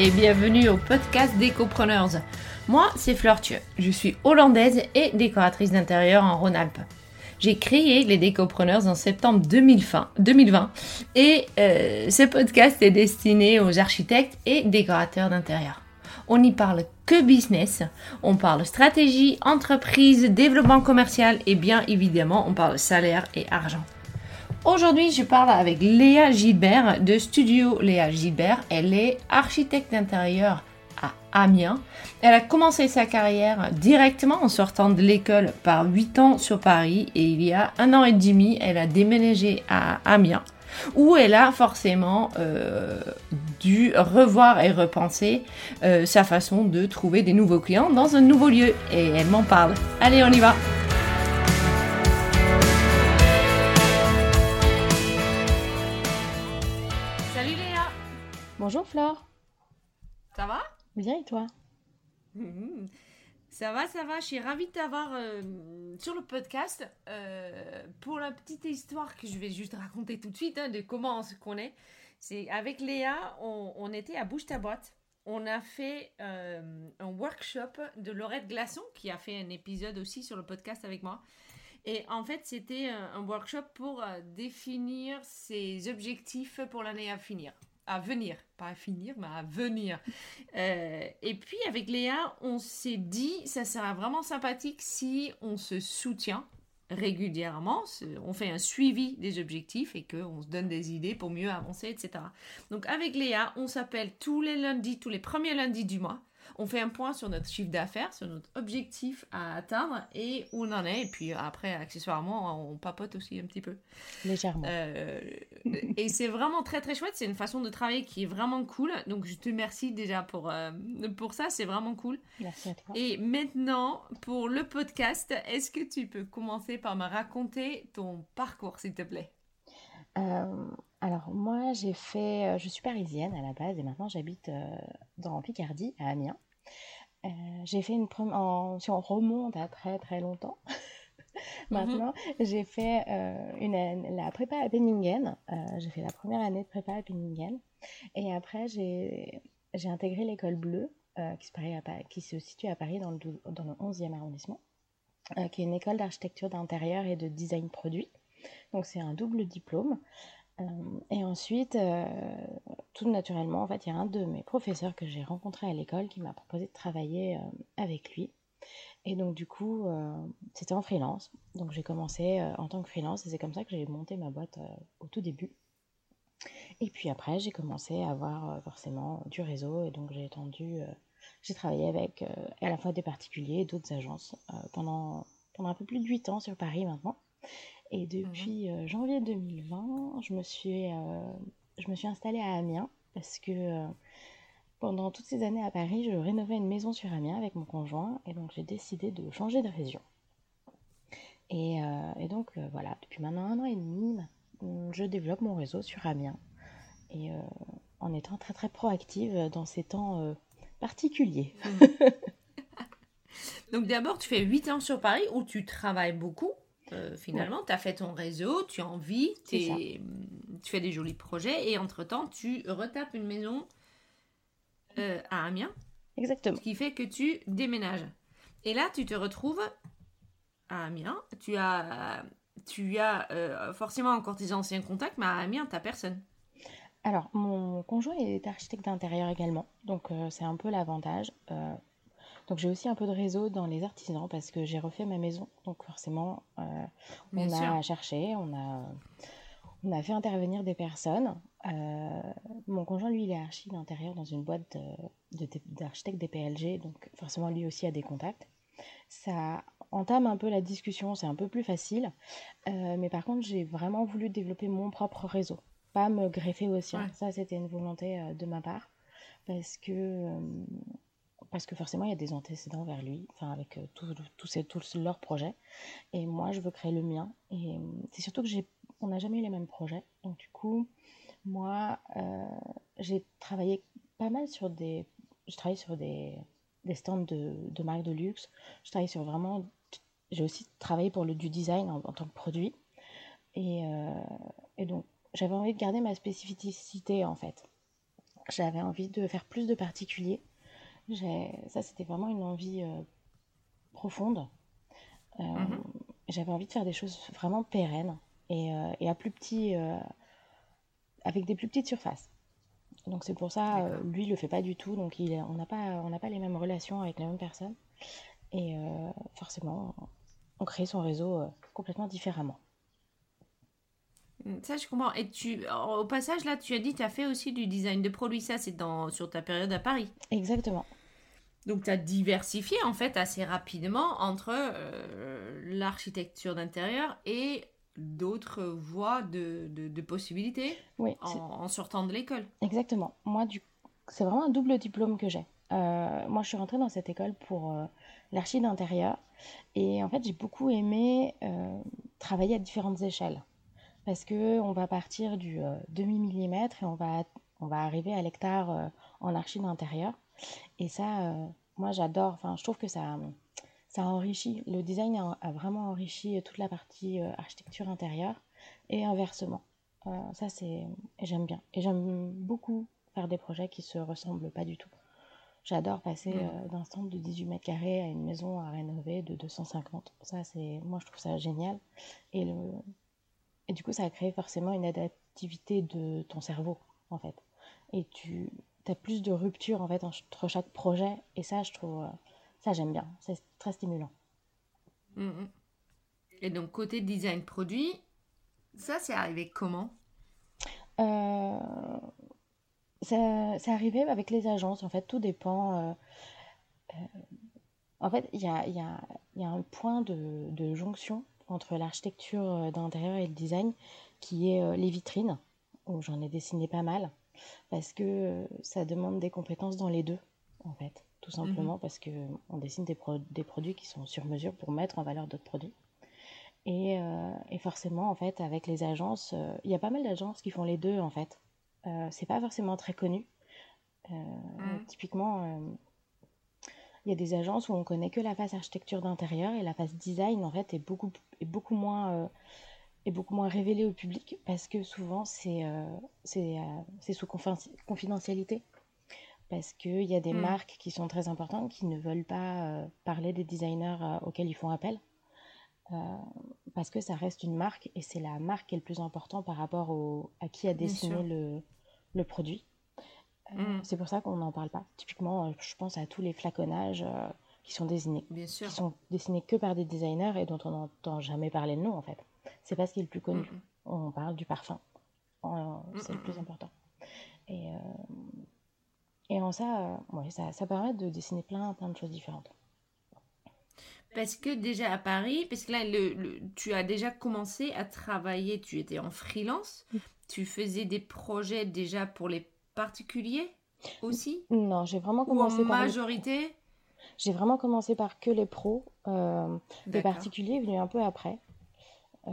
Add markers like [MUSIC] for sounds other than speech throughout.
Et bienvenue au podcast Décopreneurs. Moi, c'est Fleur Thieu. Je suis hollandaise et décoratrice d'intérieur en Rhône-Alpes. J'ai créé les Décopreneurs en septembre 2020, et euh, ce podcast est destiné aux architectes et décorateurs d'intérieur. On n'y parle que business, on parle stratégie, entreprise, développement commercial et bien évidemment on parle salaire et argent. Aujourd'hui, je parle avec Léa Gilbert de Studio Léa Gilbert. Elle est architecte d'intérieur à Amiens. Elle a commencé sa carrière directement en sortant de l'école par 8 ans sur Paris et il y a un an et demi, elle a déménagé à Amiens où elle a forcément euh, dû revoir et repenser euh, sa façon de trouver des nouveaux clients dans un nouveau lieu. Et elle m'en parle. Allez, on y va Bonjour Flore. Ça va? Bien et toi? Ça va, ça va. Je suis ravie de t'avoir euh, sur le podcast. Euh, pour la petite histoire que je vais juste raconter tout de suite hein, de comment on se connaît, c'est avec Léa, on, était à Bouche ta boîte. On a fait euh, un workshop de Laurette Glaçon qui a fait un épisode aussi sur le podcast avec moi. Et en fait, c'était un workshop pour définir ses objectifs pour l'année à finir à venir, pas à finir, mais à venir. Euh, et puis avec Léa, on s'est dit, ça sera vraiment sympathique si on se soutient régulièrement, on fait un suivi des objectifs et qu'on se donne des idées pour mieux avancer, etc. Donc avec Léa, on s'appelle tous les lundis, tous les premiers lundis du mois on fait un point sur notre chiffre d'affaires, sur notre objectif à atteindre et où on en est. Et puis après, accessoirement, on papote aussi un petit peu. Légèrement. Euh, et c'est vraiment très très chouette. C'est une façon de travailler qui est vraiment cool. Donc je te remercie déjà pour, euh, pour ça. C'est vraiment cool. Merci à toi. Et maintenant, pour le podcast, est-ce que tu peux commencer par me raconter ton parcours, s'il te plaît? Euh, alors moi j'ai fait, je suis parisienne à la base et maintenant j'habite dans Picardie à Amiens. Euh, j'ai fait une première. Si on remonte à très très longtemps, [LAUGHS] maintenant, j'ai fait euh, une, la prépa à Penningen. Euh, j'ai fait la première année de prépa à Penningen. Et après, j'ai intégré l'école bleue, qui, se qui, se situe à Paris dans le, dans le 11e arrondissement, qui est une école d'architecture d'intérieur et de design produit. Donc, c'est un double diplôme. Euh, et ensuite, euh, tout naturellement, en fait, il y a un de mes professeurs que j'ai rencontré à l'école qui m'a proposé de travailler euh, avec lui. Et donc, du coup, c'était en freelance. Donc, j'ai commencé en tant que freelance et c'est comme ça que j'ai monté ma boîte au tout début. Et puis après, j'ai commencé à avoir forcément du réseau et donc j'ai étendu, j'ai travaillé avec à la fois des particuliers et d'autres agences pendant, pendant un peu plus de 8 ans sur Paris maintenant. Et mmh depuis euh, janvier 2020, je me suis, euh, je me suis installée à Amiens parce que euh, pendant toutes ces années à Paris, je rénovais une maison sur Amiens avec mon conjoint et donc j'ai décidé de changer de région. Et, et donc voilà, depuis maintenant un an et demi, je développe mon réseau sur Amiens et en étant très très proactive dans ces temps particuliers. Mmh. [LAUGHS] [LAUGHS] donc d'abord, tu fais 8 ans sur Paris où tu travailles beaucoup euh, finalement, tu as fait ton réseau, tu en vis, tu fais des jolis projets et entre-temps, tu retapes une maison euh, à Amiens. Exactement. Ce qui fait que tu déménages. Et là, tu te retrouves à Amiens. Tu as, tu as euh, forcément encore tes anciens contacts, mais à Amiens, tu n'as personne. Alors, mon conjoint est architecte d'intérieur également, donc c'est un peu l'avantage. Donc j'ai aussi un peu de réseau dans les artisans parce que j'ai refait ma maison. Donc forcément, euh, on a cherché, on a, on a fait intervenir des personnes. Euh, mon conjoint, lui, il est archi d'intérieur dans une boîte d'architectes des PLG. Donc forcément, lui aussi a des contacts. Ça entame un peu la discussion, c'est un peu plus facile. Euh, mais par contre, j'ai vraiment voulu développer mon propre réseau. Pas me greffer au sien. Ça, c'était une volonté de ma part. Parce que parce que forcément il y a des antécédents vers lui, enfin avec euh, tous leurs projets. Et moi je veux créer le mien. Et euh, c'est surtout que on n'a jamais eu les mêmes projets. Donc du coup, moi euh, j'ai travaillé pas mal sur des, je travaille sur des, stands de, de marques de luxe. Je travaille sur vraiment, j'ai aussi travaillé pour le du design en, tant que produit. Et, et donc j'avais envie de garder ma spécificité en fait. j'avais envie de faire plus de particuliers. Ça, c'était vraiment une envie profonde. Mhm. J'avais envie de faire des choses vraiment pérennes et, et à plus petit, avec des plus petites surfaces. Donc c'est pour ça, euh, lui, il le fait pas du tout. Donc il, on n'a pas, on pas les mêmes relations avec les mêmes personnes. Et euh, forcément, on crée son réseau euh, complètement différemment. Mm, ça, je comprends. Et tu, au passage, là, tu as dit, tu as fait aussi du design de produits. Ça, c'est dans, sur ta période à Paris. Exactement. Donc, tu as diversifié, en fait, assez rapidement entre l'architecture d'intérieur et d'autres voies de, de, possibilités oui, en, sortant de l'école. Exactement. Moi, du... c'est vraiment un double diplôme que j'ai. Euh, moi, je suis rentrée dans cette école pour euh, l'archi d'intérieur. Et en fait, j'ai beaucoup aimé euh, travailler à différentes échelles. Parce que on va partir du demi-millimètre et on va, on va arriver à l'hectare en archi d'intérieur. Et ça, moi, j'adore. Enfin, je trouve que ça ça enrichit, le design a, vraiment enrichi toute la partie euh, architecture intérieure et inversement. Euh, ça, c'est, j'aime bien. Et j'aime beaucoup faire des projets qui se ressemblent pas du tout. J'adore passer mm. euh, d'un centre de 18 mètres carrés à une maison à rénover de 250. Ça, c'est, moi, je trouve ça génial. Et, le, et du coup, ça a créé forcément une adaptivité de ton cerveau, en fait. Et tu as plus de rupture, en fait, entre chaque projet. Et ça, je trouve, ça, j'aime bien. C'est très stimulant. Mm, mm. Et donc, côté design produit, ça, c'est arrivé comment? Euh, C'est arrivé avec les agences. En fait, tout dépend. Euh, euh, en fait, il y a, y, a, y a, un point de, de jonction entre l'architecture d'intérieur et le design qui est les vitrines, où j'en ai dessiné pas mal, parce que ça demande des compétences dans les deux, en fait tout simplement mhm. parce qu'on dessine des, des, produits qui sont sur mesure pour mettre en valeur d'autres produits. Et, euh, et, forcément, en fait, avec les agences, euh, il y a pas mal d'agences qui font les deux, en fait. Euh, c'est pas forcément très connu. Typiquement, il y a des agences où on connaît que la face architecture d'intérieur et la face design, en fait, est beaucoup, est beaucoup moins est beaucoup moins révélée au public parce que souvent c'est c'est sous confidentialité parce qu'il y a des mm. marques qui sont très importantes qui ne veulent pas euh, parler des designers euh, auxquels ils font appel. Euh, parce que ça reste une marque et c'est la marque qui est le plus important par rapport au, à qui a dessiné le, le, produit. Mm. C'est pour ça qu'on n'en parle pas. Typiquement, je pense à tous les flaconnages qui sont désignés, Bien sûr. qui sont dessinés que par des designers et dont on n'entend jamais parler de nom en fait. C'est pas ce qui est le plus connu. Mm, on parle du parfum. c'est le plus important. Et et en ça, euh, ouais, ça, ça permet de dessiner plein, plein de choses différentes. Parce que déjà à Paris, parce que là, le, tu as déjà commencé à travailler, tu étais en freelance, tu faisais des projets déjà pour les particuliers aussi? Non, j'ai vraiment commencé Ou en majorité? J'ai vraiment commencé par que les pros. Euh, les particuliers venus un peu après. Euh,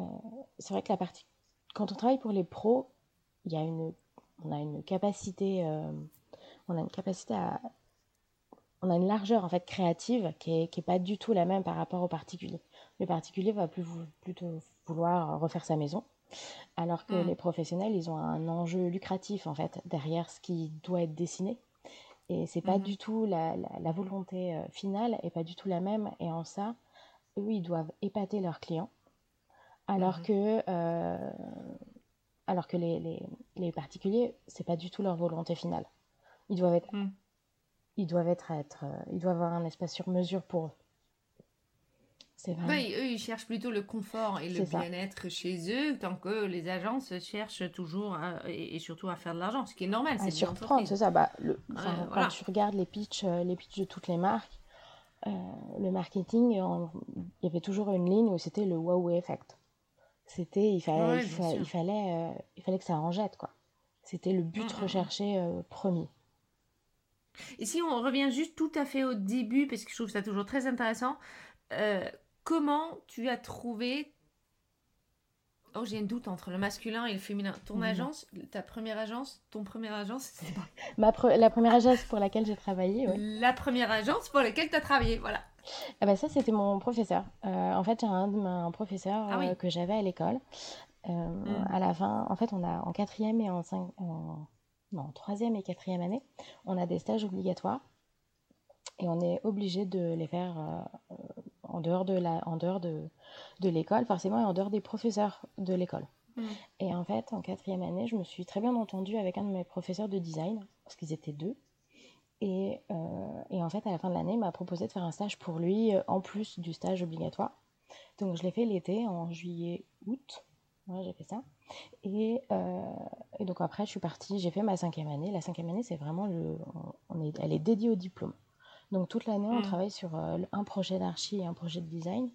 c'est vrai que la partie... quand on travaille pour les pros, il y a une... on a une capacité on a une capacité à on a une largeur en fait créative qui est, qui est pas du tout la même par rapport au particulier. Le particulier va plus, plutôt vouloir refaire sa maison, alors que mm. les professionnels, ils ont un enjeu lucratif en fait derrière ce qui doit être dessiné. Et c'est pas mm. du tout la, la, volonté euh, finale est pas du tout la même. Et en ça, eux, ils doivent épater leurs clients, alors mm. que euh, alors que les, les, les particuliers, c'est pas du tout leur volonté finale. Ils doivent être, hmm. ils doivent être, être euh, ils doivent avoir un espace sur mesure pour eux. C'est vrai. eux, ils cherchent plutôt le confort et le bien-être chez eux, tant que les agences cherchent toujours et, surtout à faire de l'argent, ce qui est normal. C'est surprendre, c'est ça. Bah, le, Quand tu regardes les pitchs, euh, les pitchs de toutes les marques, euh, le marketing, il y avait toujours une ligne où c'était le wow effect. C'était, il fallait, il, fallait, il, fallait, que ça en jette, quoi. C'était le but mm, mm, mm. recherché premier. Et si on revient juste tout à fait au début, parce que je trouve ça toujours très intéressant, euh, comment tu as trouvé... Oh, j'ai un doute entre le masculin et le féminin. Ton agence, ta première agence, ton première agence, c'est [LAUGHS] Ma La première agence pour laquelle j'ai travaillé, La première agence pour laquelle tu as travaillé, voilà. Ah bah ça, c'était mon professeur. Euh, en fait, j'ai un, un professeur ah euh, que j'avais à l'école. Hmm. À la fin, en fait, on a en quatrième et en, cinq, en non, troisième et quatrième année, on a des stages obligatoires et on est obligé de les faire euh, en dehors de la, en dehors de, de l'école, forcément, et en dehors des professeurs de l'école. Mm. Et en fait, en quatrième année, je me suis très bien entendue avec un de mes professeurs de design, parce qu'ils étaient deux. Et, euh, et, en fait, à la fin de l'année, il m'a proposé de faire un stage pour lui, euh, en plus du stage obligatoire. Donc, je l'ai fait l'été, en juillet, août. Ouais, j'ai fait ça. Et, et, donc, après, je suis partie, j'ai fait ma cinquième année. La cinquième année, c'est vraiment le. On est, elle est dédiée au diplôme. Donc toute l'année, on mm. travaille sur euh, un projet d'archi et un projet de design.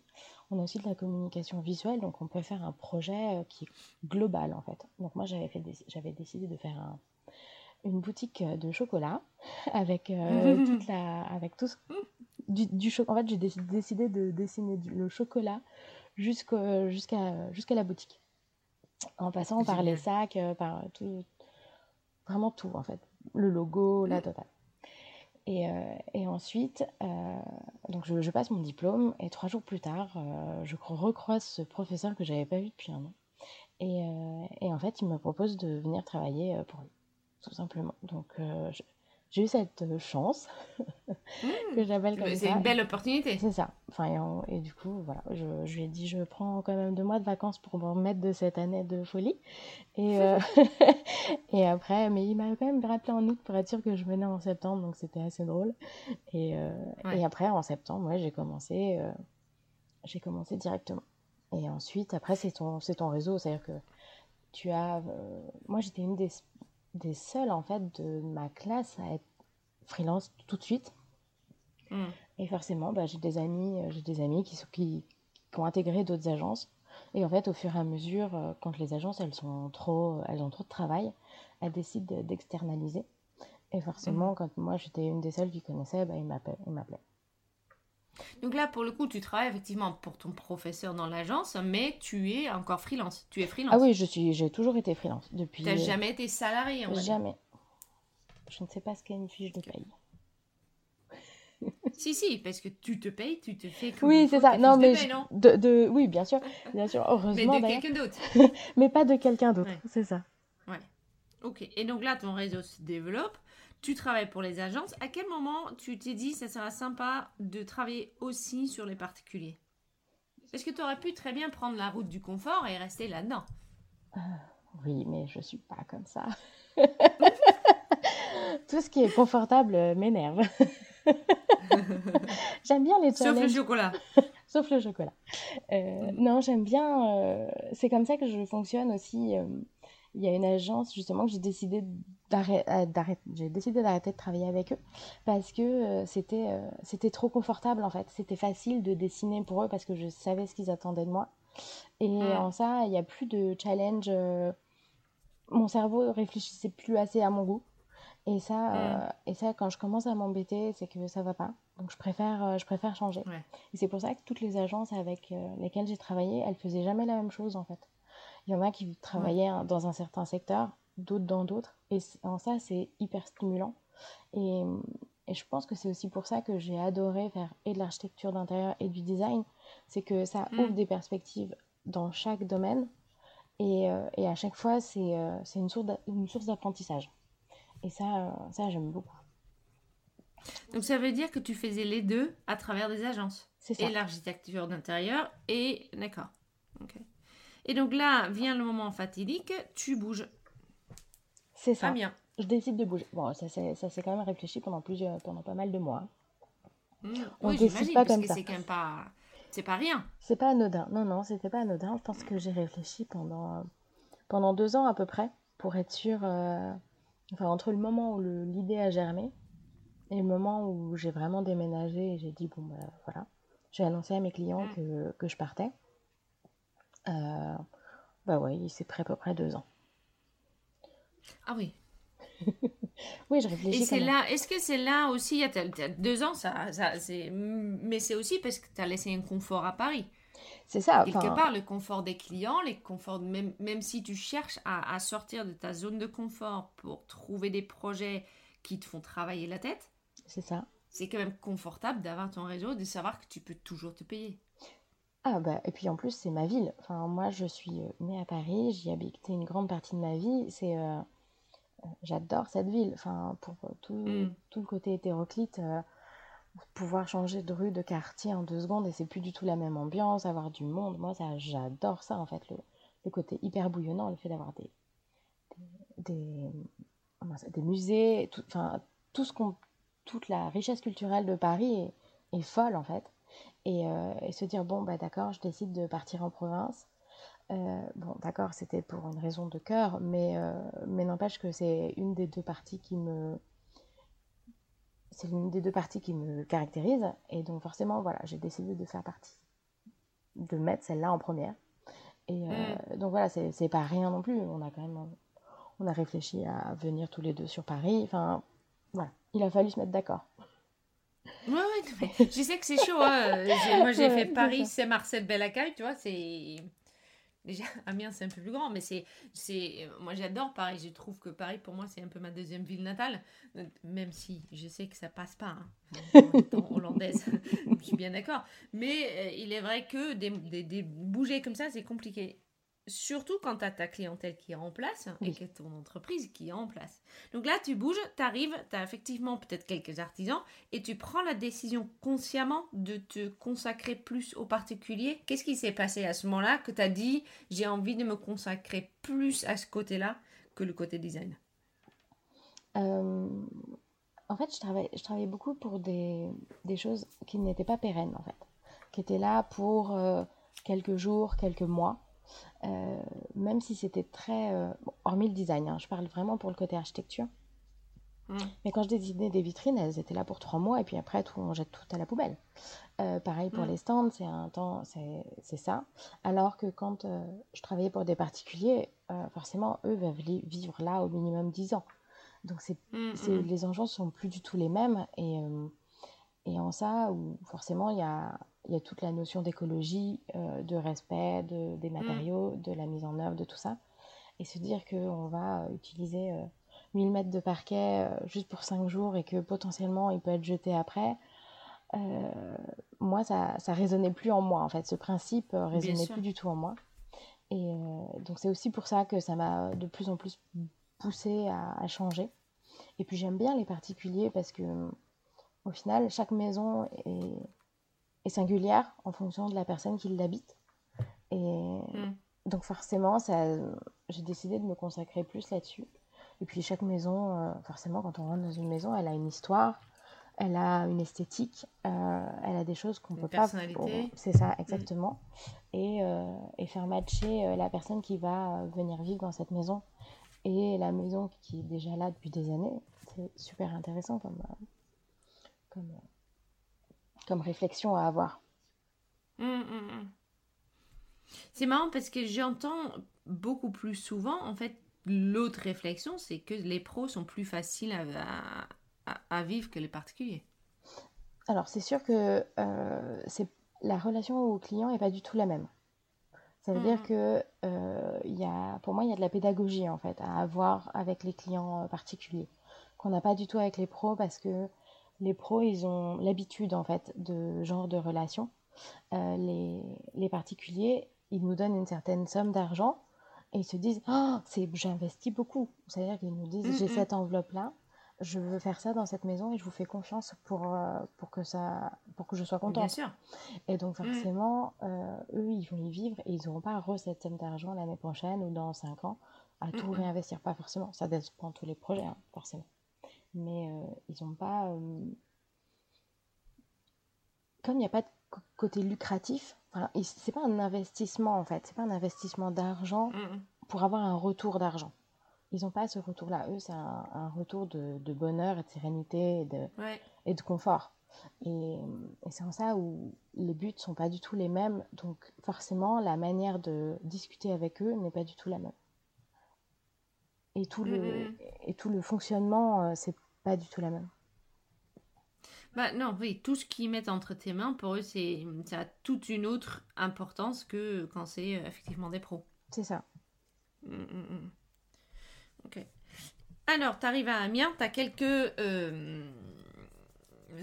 On a aussi de la communication visuelle, donc on peut faire un projet euh, qui est global en fait. Donc moi, j'avais, fait j'avais décidé de faire une boutique euh, de chocolat [LAUGHS] avec [LAUGHS] toute la, avec tout du, du En fait, j'ai décidé de dessiner le chocolat jusqu'à la boutique, en passant par les sacs, par tout, vraiment tout en fait, le logo, la mm. totale. Euh, et, ensuite, euh, donc je, passe mon diplôme et trois jours plus tard, euh, je recroise ce professeur que j'avais pas vu depuis un an. Et, et, en fait, il me propose de venir travailler pour lui, tout simplement. Donc, je, j'ai eu cette euh, chance [LAUGHS] mmh. que j'appelle comme ça. C'est une belle opportunité. C'est ça. Enfin, et, du coup, voilà, je, je, lui ai dit, je prends quand même deux mois de vacances pour me remettre de cette année de folie. Et, euh, [LAUGHS] et après, mais il m'a quand même rappelé en août pour être sûr que je venais en septembre, donc c'était assez drôle. Et, euh, et après, en septembre, ouais, j'ai commencé, j'ai commencé directement. Et ensuite, après, c'est ton, c'est ton réseau, c'est-à-dire que tu as, moi, j'étais une des des seuls en fait de ma classe à être freelance tout de suite. Hmm. Et forcément, bah, j'ai des amis, euh, j'ai des amis qui, qui, qui ont intégré d'autres agences. Et en fait, au fur et à mesure, euh, quand les agences elles sont trop, elles ont trop de travail, elles décident d'externaliser. Et forcément, hmm. quand moi j'étais une des seules qui connaissait, bah, ils m'appelaient. Donc là, pour le coup, tu travailles effectivement pour ton professeur dans l'agence, mais tu es encore freelance. Tu es freelance. Ah oui, je suis, j'ai toujours été freelance depuis. Tu n'as jamais été salarié en Jamais. Je ne sais pas ce qu'est une fiche de paye. si si, parce que tu te payes, tu te fais. oui, c'est ça. Non mais de, de, oui, bien sûr, bien sûr. Heureusement. mais de quelqu'un d'autre. [LAUGHS] mais pas de quelqu'un d'autre, c'est ça. Ouais. Ok. Et donc là, ton réseau se développe tu travailles pour les agences. À quel moment tu t'es dit ça sera sympa de travailler aussi sur les particuliers? Parce que tu aurais pu très bien prendre la route du confort et rester là-dedans. Euh, oui, mais je suis pas comme ça. [LAUGHS] Tout ce qui est confortable m'énerve. [LAUGHS] j'aime bien les challenges. Sauf le chocolat. [LAUGHS] Sauf le chocolat. Euh, non, j'aime bien. Euh, c'est comme ça que je fonctionne aussi il y a une agence justement que j'ai décidé euh, d'arrêter j'ai décidé d'arrêter de travailler avec eux parce que euh, c'était euh, c'était trop confortable en fait. C'était facile de dessiner pour eux parce que je savais ce qu'ils attendaient de moi. Et en ça il n'y a plus de challenge mon cerveau réfléchissait plus assez à mon goût. Et ça et ça quand je commence à m'embêter c'est que ça va pas. Donc je préfère je préfère changer. Et c'est pour ça que toutes les agences avec lesquelles j'ai travaillé elles faisaient jamais la même chose en fait il y en a qui travaillaient dans un certain secteur, d'autres dans d'autres. Et en ça, c'est hyper stimulant. Et, et, je pense que c'est aussi pour ça que j'ai adoré faire et de l'architecture d'intérieur et du design. C'est que ça mm. ouvre des perspectives dans chaque domaine. Et, euh, et à chaque fois, c'est euh, une source d'apprentissage. Et ça, euh, ça j'aime beaucoup. Donc ça veut dire que tu faisais les deux à travers des agences. C'est ça. Et l'architecture d'intérieur et... D'accord. ok et donc là vient le moment fatidique, tu bouges. C'est ça. bien. Je décide de bouger. Bon, ça s'est quand même réfléchi pendant plusieurs, pendant pas mal de mois. Mmh. On oui, décide pas comme ça. C'est quand même pas, c'est pas rien. C'est pas anodin. Non, non, c'était pas anodin. Je pense que j'ai réfléchi pendant, pendant deux ans à peu près pour être sûre. Euh, enfin, entre le moment où l'idée a germé et le moment où j'ai vraiment déménagé et j'ai dit bon bah voilà, j'ai annoncé à mes clients mmh. que, que je partais. Euh, bah ouais, il s'est pris à peu près deux ans. Ah oui. [LAUGHS] oui, je réfléchis. Et c'est là, est-ce que c'est là aussi, il y a deux ans, ça, ça c'est, mais c'est aussi parce que tu as laissé un confort à Paris. C'est ça. Quelque part, le confort des clients, les conforts, même, même si tu cherches à, à, sortir de ta zone de confort pour trouver des projets qui te font travailler la tête. C'est ça. C'est quand même confortable d'avoir ton réseau, de savoir que tu peux toujours te payer. Ah bah et puis en plus c'est ma ville. Enfin moi je suis euh, née à Paris, j'y ai habité une grande partie de ma vie. C'est euh, j'adore cette ville. Enfin, pour tout, Mm. tout le côté hétéroclite, euh, pouvoir changer de rue, de quartier en deux secondes et c'est plus du tout la même ambiance, avoir du monde. Moi, ça, j'adore ça en fait, le, le côté hyper bouillonnant, le fait d'avoir des, des, des, comment ça- des musées, tout, enfin, tout ce qu'on, toute la richesse culturelle de Paris est, est folle en fait. Et, euh, et se dire, bon, bah d'accord, je décide de partir en province. Euh, bon, d'accord, c'était pour une raison de cœur, mais, euh, mais n'empêche que c'est une des deux parties qui me. C'est l'une des deux parties qui me caractérise. Et donc, forcément, voilà, j'ai décidé de faire partie. De mettre celle-là en première. Et euh, donc, voilà, c'est c'est pas rien non plus. On a quand même. On a réfléchi à venir tous les deux sur Paris. Enfin, voilà, il a fallu se mettre d'accord. Ouais, ouais, mais je sais que c'est chaud. Hein. Moi, j'ai Ouais, fait c'est Paris, ça. Saint-Marcel, Belle-Accueil, tu vois, c'est... Déjà, [LAUGHS] Amiens, c'est un peu plus grand, mais c'est... c'est... Moi, j'adore Paris. Je trouve que Paris, pour moi, c'est un peu ma deuxième ville natale. Même si je sais que ça passe pas, hein. en étant [LAUGHS] hollandaise. [LAUGHS] je suis bien d'accord. Mais euh, il est vrai que des, des, des- bouger comme ça, c'est compliqué. Surtout quand tu as ta clientèle qui est en place et que ton entreprise qui est en place. Donc là, tu bouges, tu arrives, tu as effectivement peut-être quelques artisans et tu prends la décision consciemment de te consacrer plus aux particuliers. Qu'est-ce qui s'est passé à ce moment-là que tu as dit j'ai envie de me consacrer plus à ce côté-là que le côté design? Euh, en fait, je travaillais, je travaillais beaucoup pour des, des choses qui n'étaient pas pérennes, en fait. Qui étaient là pour euh, quelques jours, quelques mois. Euh, même si c'était très... euh, bon, hormis le design, hein, je parle vraiment pour le côté architecture. Mm. Mais quand je dessinais des vitrines, elles étaient là pour trois mois et puis après, tout, on jette tout à la poubelle. Euh, pareil pour Mm. les stands, c'est un temps, c'est ça. Alors que quand je travaillais pour des particuliers, forcément, eux veulent vivre là au minimum 10 ans. Donc c'est Mm, les enjeux sont plus du tout les mêmes et, et en ça où forcément il y a, y a toute la notion d'écologie, euh, de respect de, des matériaux, de la mise en œuvre, de tout ça. Et se dire qu'on va euh, utiliser euh, 1000 mètres de parquet euh, juste pour 5 jours et que potentiellement il peut être jeté après, moi ça, ça résonnait plus en moi en fait. Ce principe euh, résonnait plus du tout en moi. Et donc c'est aussi pour ça que ça m'a de plus en plus poussé à, à changer. Et puis j'aime bien les particuliers parce que au final, chaque maison est, est singulière en fonction de la personne qui l'habite. Et donc forcément, ça, j'ai décidé de me consacrer plus là-dessus. Et puis chaque maison, euh, forcément, quand on rentre dans une maison, elle a une histoire, elle a une esthétique, euh, elle a des choses qu'on peut pas. personnalité. C'est ça, exactement. Et, euh, et faire matcher la personne qui va venir vivre dans cette maison et la maison qui est déjà là depuis des années, c'est super intéressant comme, comme, euh, comme réflexion à avoir. Mm, mm, mm. C'est marrant parce que j'entends beaucoup plus souvent, en fait, l'autre réflexion, c'est que les pros sont plus faciles à, à- à vivre que les particuliers. Alors, c'est sûr que euh, c'est, la relation au client n'est pas du tout la même. Ça veut dire que euh, y a, pour moi, il y a de la pédagogie en fait à avoir avec les clients euh, particuliers qu'on n'a pas du tout avec les pros parce que les pros, ils ont l'habitude en fait de genre de relation. Euh, les, les particuliers, ils nous donnent une certaine somme d'argent et ils se disent ah c'est j'investis beaucoup. C'est-à-dire qu'ils nous disent j'ai Mhm. cette enveloppe là, je veux faire ça dans cette maison et je vous fais confiance pour euh, pour que ça pour que je sois Bien contente. sûr. Et donc forcément, euh, eux, ils vont y vivre et ils n'auront pas re cette somme d'argent l'année prochaine ou dans 5 ans à tout réinvestir. Pas forcément, ça dépend de tous les projets, hein, forcément. Mais euh, ils n'ont pas... euh, Comme il n'y a pas de côté lucratif, ils- c'est pas un investissement en fait, c'est pas un investissement d'argent Mm, mm. pour avoir un retour d'argent. Ils n'ont pas ce retour-là. Eux, c'est un, un retour de, de bonheur et de sérénité et de, Ouais. et de confort. Et, et c'est en ça où les buts sont pas du tout les mêmes. Donc forcément, la manière de discuter avec eux n'est pas du tout la même. Et tout le, Mhm. et tout le fonctionnement, euh, c'est pas du tout la même. Bah non, oui, tout ce qu'ils mettent entre tes mains, pour eux, c'est, ça a toute une autre importance que quand c'est euh, effectivement des pros. C'est ça. Mm, mm, mm. Ok. Alors, tu arrives à Amiens, tu as quelques euh,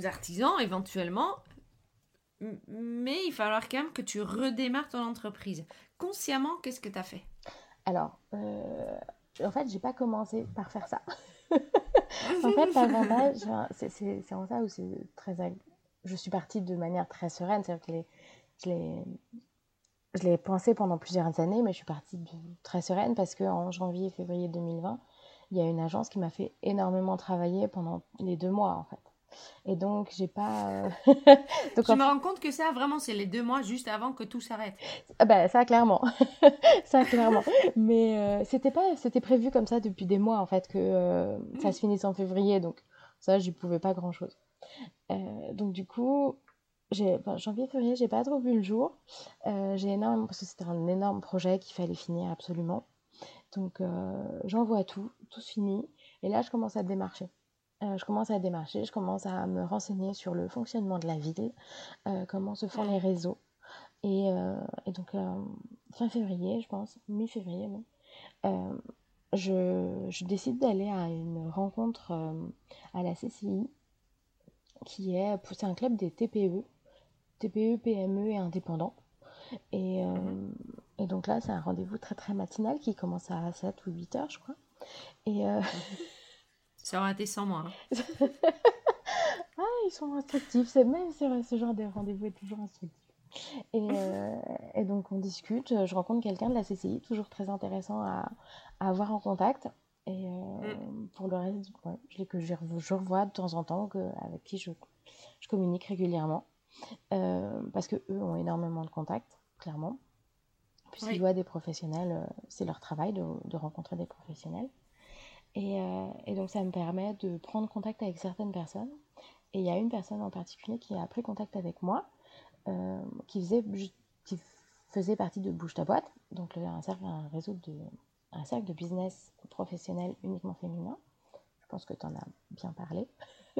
artisans éventuellement, mais il va falloir quand même que tu redémarres ton entreprise. Consciemment, qu'est-ce que tu as fait? Alors, euh, en fait, j'ai pas commencé par faire ça. [LAUGHS] en fait, l'avantage, c'est en ça où c'est très. Je suis partie de manière très sereine, c'est-à-dire que je l'ai je l'ai pensé pendant plusieurs années, mais je suis partie très sereine parce qu'en janvier et février 2020, il y a une agence qui m'a fait énormément travailler pendant les deux mois, en fait. Et donc, j'ai pas. Euh, [LAUGHS] donc, je me rends compte que ça, vraiment, c'est les deux mois juste avant que tout s'arrête. Ah ben, ça, clairement. [LAUGHS] ça, clairement. Mais euh, c'était pas, c'était prévu comme ça depuis des mois, en fait, que euh, ça se finisse en février. Donc, ça, j'y pouvais pas grand chose. donc, du coup, j'ai, janvier, février, j'ai pas trop vu le jour. j'ai énormément, parce que c'était un énorme projet qu'il fallait finir absolument. Donc, j'envoie tout, tout se finit. Et là, je commence à démarcher. Euh, je commence à démarcher, je commence à me renseigner sur le fonctionnement de la ville, euh, comment se font les réseaux. Et, euh, donc, fin février, je pense, mi-février même, je, décide d'aller à une rencontre à la CCI, qui est, c'est un club des TPE, TPE, PME et indépendants. Et, et donc là, c'est un rendez-vous très très matinal qui commence à 7 ou 8 heures, je crois. Et, [LAUGHS] Ça aurait été sans moi. Hein. [LAUGHS] ah, ils sont instructifs. C'est même ce genre de rendez-vous est toujours instructif. Et, euh, et, donc on discute. Je rencontre quelqu'un de la CCI, toujours très intéressant à, avoir en contact. Et euh, mm. pour le reste, je, que je, revois de temps en temps, que, avec qui je, je communique régulièrement. Euh, parce que eux ont énormément de contacts, clairement. Puisqu'ils voient des professionnels, c'est leur travail de, de rencontrer des professionnels. Euh, et, donc ça me permet de prendre contact avec certaines personnes. Et il y a une personne en particulier qui a pris contact avec moi, euh, qui, faisait, qui faisait partie de Bouge ta boîte, donc un, cercle, un réseau de, un cercle de business professionnel uniquement féminin. Je pense que tu en as bien parlé. [LAUGHS]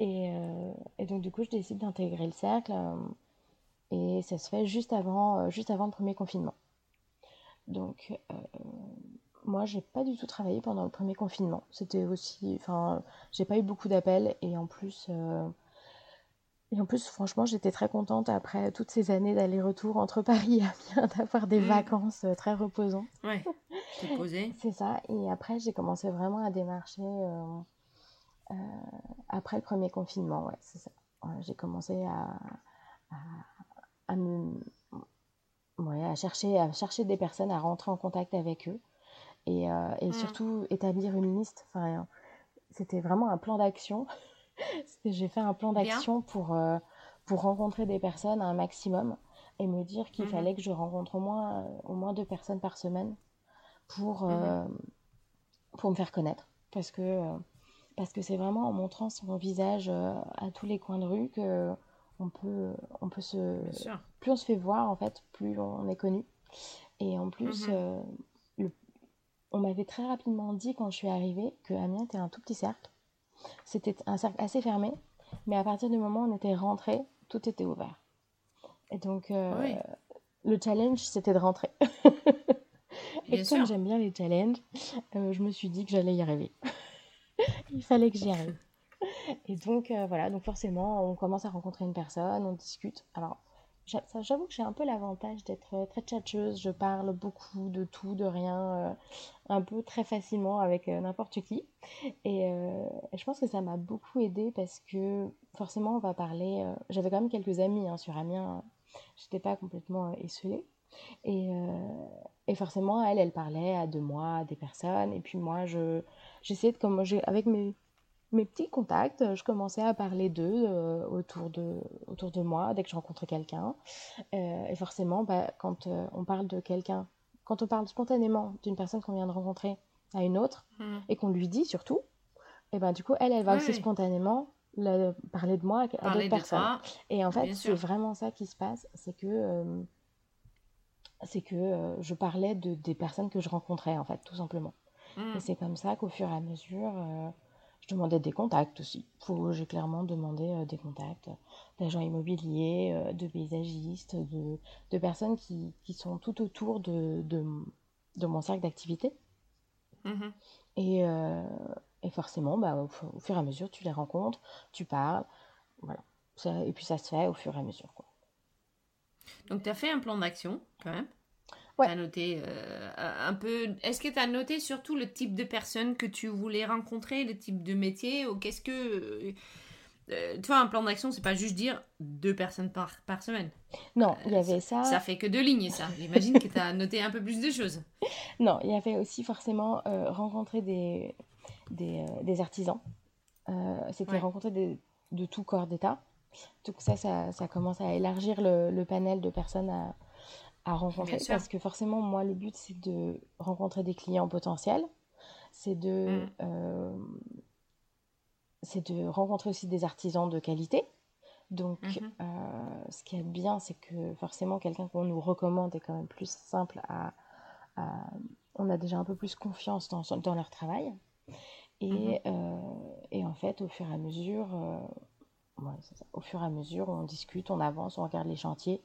et, euh, et, donc du coup, je décide d'intégrer le cercle. et ça se fait juste avant, juste avant le premier confinement. Donc, moi, j'ai pas du tout travaillé pendant le premier confinement. C'était aussi, enfin, j'ai pas eu beaucoup d'appels et en plus, euh, et en plus, franchement, j'étais très contente après toutes ces années d'aller-retour entre [LAUGHS] Paris et Amiens d'avoir des mm. vacances euh, très reposantes. Ouais, posé. [LAUGHS] C'est ça. Et après, j'ai commencé vraiment à démarcher euh, après le premier confinement. Ouais, c'est ça. j'ai commencé à, à, à me ouais, à chercher, à chercher des personnes, à rentrer en contact avec eux et, euh, et mm. surtout établir une liste. Enfin, c'était vraiment un plan d'action. [LAUGHS] J'ai fait un plan d'action pour, euh, pour rencontrer des personnes un maximum et me dire qu'il mm-hmm. fallait que je rencontre au moins, euh, au moins deux personnes par semaine pour, mm-hmm. pour me faire connaître. Parce que parce que c'est vraiment en montrant son visage à tous les coins de rue que on peut, on peut se... Plus on se fait voir, en fait, plus on est connu. Et en plus, mm-hmm on m'avait très rapidement dit quand je suis arrivée que Amiens était un tout petit cercle. C'était un cercle assez fermé, mais à partir du moment où on était rentré, tout était ouvert. Et donc, euh, le challenge, c'était de rentrer. [LAUGHS] Et comme j'aime bien les challenges, euh, je me suis dit que j'allais y arriver. [LAUGHS] Il fallait que j'y arrive. Et donc, euh, voilà, donc forcément, on commence à rencontrer une personne, on discute. Alors, J'avoue que j'ai un peu l'avantage d'être euh, très tchatcheuse. Je parle beaucoup de tout, de rien, euh, un peu très facilement avec euh, n'importe qui. Et, je pense que ça m'a beaucoup aidé parce que forcément, on va parler. J'avais quand même quelques amis hein, sur Amiens. J'étais pas complètement esselée. Et, forcément, elle, elle parlait de moi, à des personnes. Et puis moi, je j'essayais de, comme avec mes mes petits contacts, je commençais à parler d'eux euh, autour, de, autour de moi dès que je rencontrais quelqu'un. Euh, et forcément, bah, quand euh, on parle de quelqu'un, quand on parle spontanément d'une personne qu'on vient de rencontrer à une autre, hmm. et qu'on lui dit surtout, et ben du coup, elle, elle va aussi spontanément parler de moi à, d'autres personnes. Et en fait, c'est vraiment ça qui se passe, c'est que c'est que je parlais de, des personnes que je rencontrais, en fait, tout simplement. Hmm. Et c'est comme ça qu'au fur et à mesure, je demandais des contacts aussi. J'ai clairement demandé euh, des contacts d'agents immobiliers, euh, de paysagistes, de, de personnes qui, qui, sont tout autour de, de, de mon cercle d'activité. Mm-hmm. Et, euh, et, forcément, bah, au, fur et à mesure, tu les rencontres, tu parles. Voilà. Ça, et puis ça se fait au fur et à mesure. Quoi. Donc, tu as fait un plan d'action quand même Ouais. As noté un peu. Est-ce que tu as noté surtout le type de personnes que tu voulais rencontrer, le type de métier, ou qu'est-ce que euh, tu vois, un plan d'action, c'est pas juste dire deux personnes par, par semaine. Non, il y avait ça. Ça fait que deux lignes, ça. J'imagine que tu as noté un peu plus de choses. [LAUGHS] Non, il y avait aussi forcément euh, rencontrer des, des, euh, des artisans. C'était rencontrer des, de tout corps d'État. Donc ça, ça, ça, commence à élargir le, le panel de personnes à, à rencontrer. Parce que forcément, moi, le but, c'est de rencontrer des clients potentiels. C'est de... Mm c'est de rencontrer aussi des artisans de qualité. Donc, mhm. euh, ce qui est bien, c'est que forcément, quelqu'un qu'on nous recommande est quand même plus simple à, On a déjà un peu plus confiance dans, dans leur travail. Et, mhm. euh, et, en fait, au fur et à mesure, euh, au fur et à mesure, on discute, on avance, on regarde les chantiers.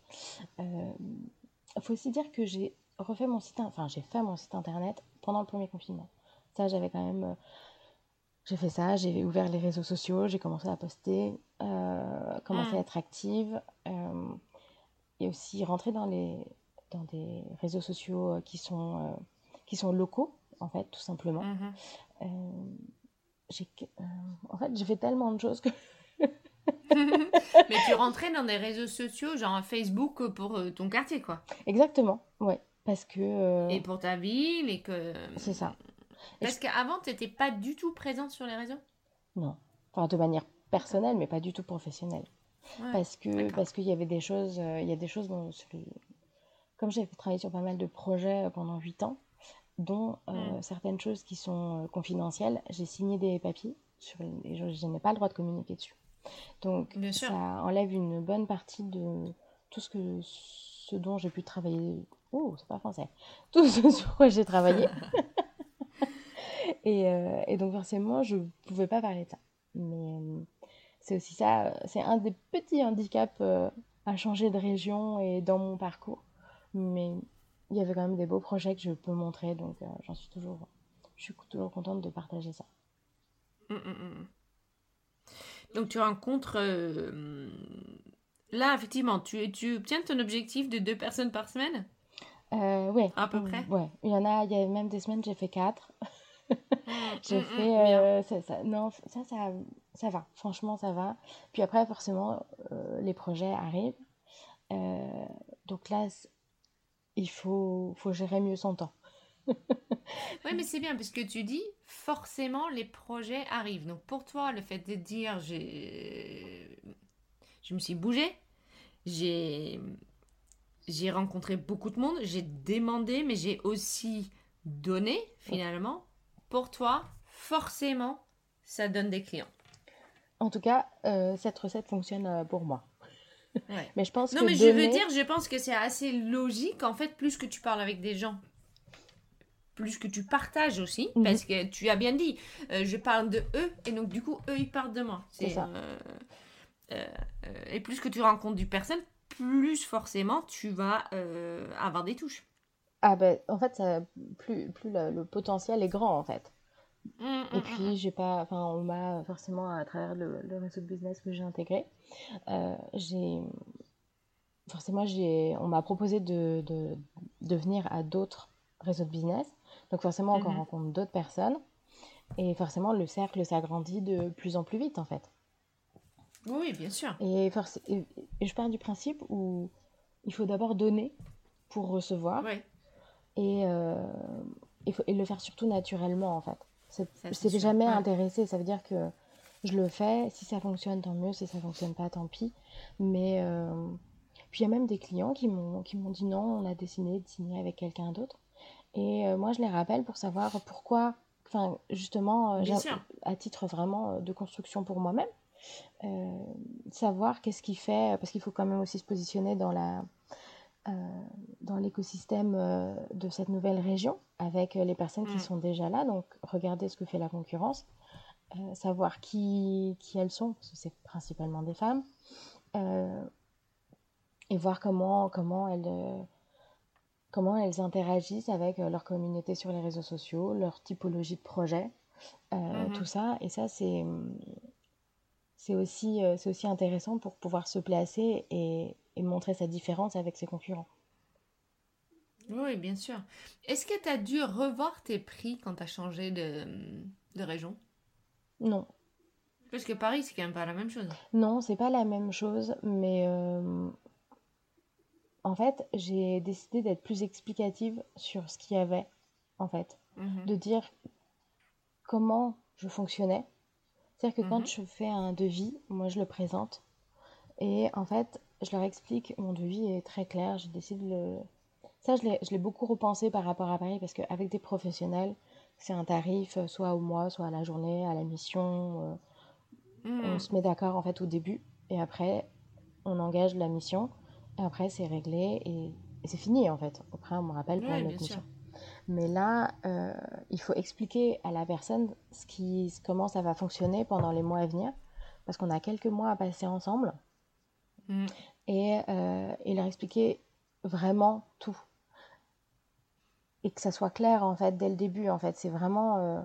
Il faut aussi dire que j'ai refait mon site, enfin, j'ai fait mon site internet pendant le premier confinement. Ça, j'avais quand même j'ai fait ça, j'ai ouvert les réseaux sociaux, j'ai commencé à poster, euh, commencé à mm. être active euh, et aussi rentrer dans, les, dans des réseaux sociaux euh, qui sont, qui sont locaux, en fait, tout simplement. J'ai, en fait, j'ai fait tellement de choses que. [LAUGHS] Mais tu rentrais dans des réseaux sociaux, genre Facebook pour ton quartier, quoi. Exactement, ouais. Parce que. Et pour ta ville, et que. C'est ça. Parce qu'avant, tu n'étais pas du tout présente sur les réseaux? Non. Enfin, de manière personnelle, mais pas du tout professionnelle. parce que parce qu'il y avait des choses, euh, il y a des choses dont, comme j'ai travaillé sur pas mal de projets euh, pendant 8 ans, dont euh, mm. certaines choses qui sont confidentielles, j'ai signé des papiers sur, et je, n'ai pas le droit de communiquer dessus. Donc ça enlève une bonne partie de tout ce que ce dont j'ai pu travailler. Oh, c'est pas français. [LAUGHS] Tout ce sur quoi j'ai travaillé. [LAUGHS] Euh, et, donc forcément, je ne pouvais pas parler de ça. Mais euh, c'est aussi ça, c'est un des petits handicaps euh, à changer de région et dans mon parcours. Mais il y avait quand même des beaux projets que je peux montrer, donc j'en suis toujours, je suis toujours contente de partager ça. Hum, hum. Donc tu rencontres, là effectivement, tu, tu obtiens ton objectif de deux personnes par semaine? Euh, Ouais. À peu près. Ouais, il y en a, il y a même des semaines j'ai fait quatre. [LAUGHS] j'ai mm, mm, fait euh, ça, ça, non ça, ça ça va. Franchement ça va. Puis après forcément euh, les projets arrivent. Euh, donc là il faut faut gérer mieux son temps oui mais c'est bien parce que tu dis forcément les projets arrivent donc pour toi le fait de dire j'ai je me suis bougée j'ai j'ai rencontré beaucoup de monde j'ai demandé mais j'ai aussi donné finalement pour toi, forcément, ça donne des clients. En tout cas, euh, cette recette fonctionne euh, pour moi. [LAUGHS] mais je pense non, mais je veux dire, je pense que c'est assez logique. En fait, plus que tu parles avec des gens, plus que tu partages aussi, mhm. parce que tu as bien dit, euh, je parle de eux, et donc du coup, eux, ils parlent de moi. C'est ça. et plus que tu rencontres du personne, plus forcément, tu vas avoir des touches. Ah ben, en fait, plus, plus le, potentiel est grand, en fait. Mmh, mmh, et puis, mmh, j'ai pas, enfin, on m'a forcément, à travers le, réseau de business que j'ai intégré, euh, j'ai, forcément, j'ai, on m'a proposé de, de, venir à d'autres réseaux de business. Donc, forcément, on rencontre d'autres personnes. Et forcément, le cercle s'agrandit de plus en plus vite, en fait. Oui, bien sûr. Et, et, et je pars du principe où il faut d'abord donner pour recevoir. Et, euh, et, le faire surtout naturellement en fait. C'est jamais intéressé, ça veut dire que je le fais, si ça fonctionne tant mieux, si ça fonctionne pas tant pis. Mais euh, puis il y a même des clients qui m'ont dit non, on a décidé de signer avec quelqu'un d'autre. Et euh, moi je les rappelle pour savoir pourquoi, enfin justement, euh, à titre vraiment de construction pour moi-même, savoir qu'est-ce qui fait, parce qu'il faut quand même aussi se positionner dans la euh, dans l'écosystème euh, de cette nouvelle région avec euh, les personnes qui mm. sont déjà là. Donc, regarder ce que fait la concurrence, savoir qui, qui, elles sont, parce que c'est principalement des femmes, et voir comment, comment, elles, comment elles interagissent avec leur communauté sur les réseaux sociaux, leur typologie de projet, mm-hmm. tout ça. Et ça, c'est c'est aussi, c'est aussi intéressant pour pouvoir se placer et, et montrer sa différence avec ses concurrents. Oui, bien sûr. Est-ce que tu as dû revoir tes prix quand tu as changé de, de région? Non. Parce que Paris, c'est quand même pas la même chose. Non, c'est pas la même chose, mais euh, en fait, j'ai décidé d'être plus explicative sur ce qu'il y avait, en fait. Mhm. De dire comment je fonctionnais. C'est-à-dire que quand Mhm. je fais un devis, moi je le présente. Et en fait, je leur explique, mon devis est très clair, j'ai décidé de le... Ça, je l'ai je l'ai beaucoup repensé par rapport à Paris, parce qu'avec des professionnels, c'est un tarif euh, soit au mois, soit à la journée, à la mission. euh, Mhm. on se met d'accord en fait au début et après on engage la mission et après c'est réglé et, et c'est fini en fait. Après on me rappelle pour Ouais, une autre mission. Mais là, euh, il faut expliquer à la personne ce qui, comment ça va fonctionner pendant les mois à venir parce qu'on a quelques mois à passer ensemble. Et, euh, et leur expliquer vraiment tout. Et que ça soit clair en fait dès le début en fait. C'est vraiment euh,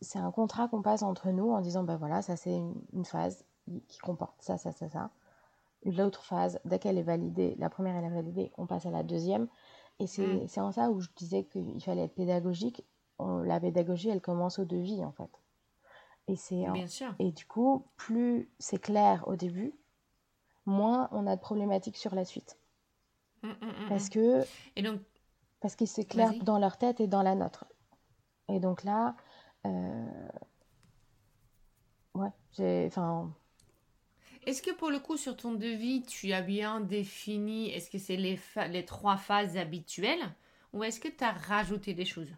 c'est un contrat qu'on passe entre nous en disant ben voilà ça c'est une, une phase qui comporte ça ça ça ça l'autre phase dès qu'elle est validée la première elle est validée on passe à la deuxième et c'est Mm. c'est en ça où je disais qu'il fallait être pédagogique On- la pédagogie elle commence au devis en fait et c'est en- Bien sûr. et du coup plus c'est clair au début moins on a de problématiques sur la suite Mhm, mhm, parce mhm. que Et donc, parce que c'est clair dans leur tête et dans la nôtre. Et donc là, euh, ouais, j'ai, enfin, est-ce que pour le coup, sur ton devis, tu as bien défini, est-ce que c'est les, les trois phases habituelles ou est-ce que tu as rajouté des choses?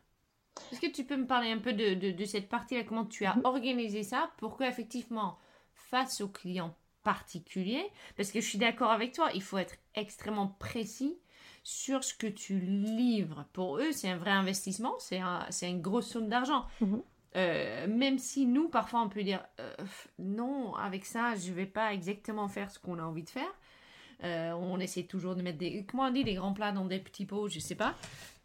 Est-ce que tu peux me parler un peu de, de, de cette partie-là, comment tu as Mhm. organisé ça pour que effectivement, face au client particulier, parce que je suis d'accord avec toi, il faut être extrêmement précis sur ce que tu livres. Pour eux, c'est un vrai investissement, c'est un, une grosse somme d'argent. Mhm. Euh, même si nous, parfois, on peut dire euh, non, avec ça, je vais pas exactement faire ce qu'on a envie de faire. Euh, on essaie toujours de mettre des, comment on dit, des grands plats dans des petits pots, je sais pas.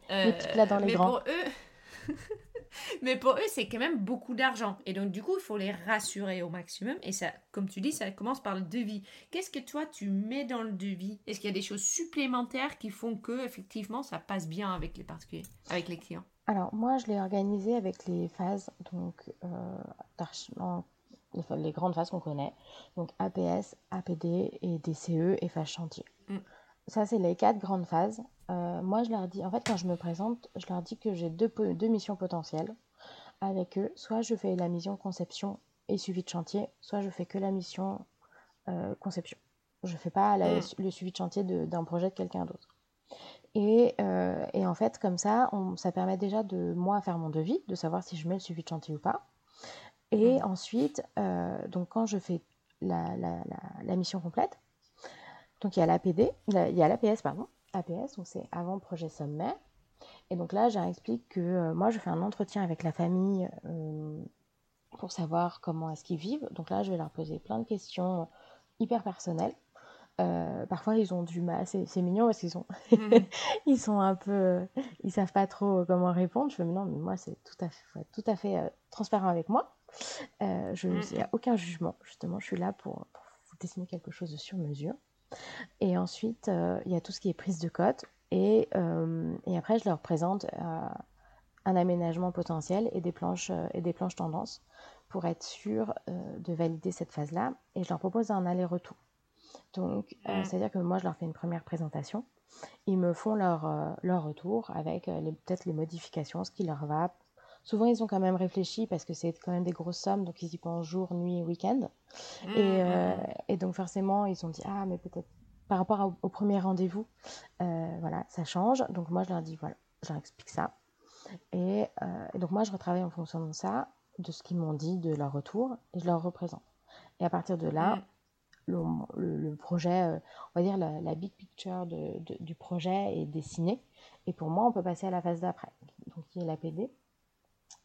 Les petits plats dans les mais grands. Pour eux, [LAUGHS] mais pour eux, c'est quand même beaucoup d'argent. Et donc, du coup, il faut les rassurer au maximum. Et ça, comme tu dis, ça commence par le devis. Qu'est-ce que toi, tu mets dans le devis? Est-ce qu'il y a des choses supplémentaires qui font que, effectivement, ça passe bien avec les particuliers, avec les clients? Alors moi je l'ai organisé avec les phases, donc euh, d'archi- en- les, pha- les grandes phases qu'on connaît, donc APS, APD et DCE et phase chantier. Mm. Ça c'est les quatre grandes phases. Euh, moi je leur dis, en fait quand je me présente, je leur dis que j'ai deux, po- deux missions potentielles avec eux. Soit je fais la mission conception et suivi de chantier, soit je fais que la mission euh, conception. Je fais pas la- Mm. le suivi de chantier de- d'un projet de quelqu'un d'autre. Et, euh, et en fait, comme ça, on- ça permet déjà de moi faire mon devis, de savoir si je mets le suivi de chantier ou pas. Et ensuite, euh, donc quand je fais la, la, la, la mission complète, donc il y a l'APD, la- il y a l'APS, pardon, APS, donc c'est avant projet sommet. Et donc là, j'explique que euh, moi, je fais un entretien avec la famille pour savoir comment est-ce qu'ils vivent. Donc là, je vais leur poser plein de questions hyper personnelles. Euh, parfois, ils ont du mal, c'est mignon parce qu'ils sont, [LAUGHS] ils sont un peu, ils savent pas trop comment répondre. Je fais, mais non, mais moi, c'est tout à fait, faut être tout à fait euh, transparent avec moi. Euh, je, Mhm. il n'y a aucun jugement, justement. Je suis là pour, pour vous dessiner quelque chose de sur mesure. Et ensuite, euh, il y a tout ce qui est prise de cote. Et, et après, je leur présente un aménagement potentiel et des planches, et des planches tendances pour être sûr de valider cette phase-là. Et je leur propose un aller-retour. Donc, euh, c'est-à-dire que moi, je leur fais une première présentation. Ils me font leur, euh, leur retour avec euh, peut-être les modifications, ce qui leur va. Souvent, ils ont quand même réfléchi parce que c'est quand même des grosses sommes, donc ils y pensent jour, nuit, week-end. Mm, Et, et donc forcément, ils ont dit ah mais peut-être par rapport au, au premier rendez-vous, voilà, ça change. Donc moi je leur dis voilà, je leur explique ça. Et, euh, et donc moi je retravaille en fonction de ça, de ce qu'ils m'ont dit, de leur retour, et je leur représente. Et à partir de là, Mm. Le, projet, euh, on va dire la, la big picture de- de- du projet est dessinée. Et pour moi, on peut passer à la phase d'après, donc qui est l'APD,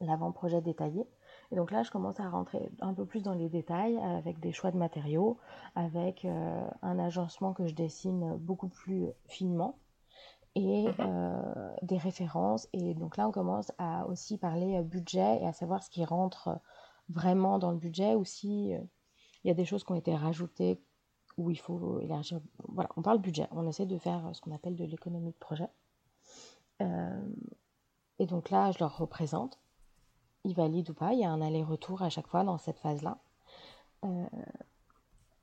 l'avant-projet détaillé. Et donc là, je commence à rentrer un peu plus dans les détails avec des choix de matériaux, avec euh, un agencement que je dessine beaucoup plus finement et Mhm. euh, des références. Et donc là, on commence à aussi parler budget et à savoir ce qui rentre vraiment dans le budget ou si il y a des choses qui ont été rajoutées où il faut élargir. Voilà, on parle budget. On essaie de faire ce qu'on appelle de l'économie de projet. et donc là, je leur représente. Ils valident ou pas. Il y a un aller-retour à chaque fois dans cette phase-là.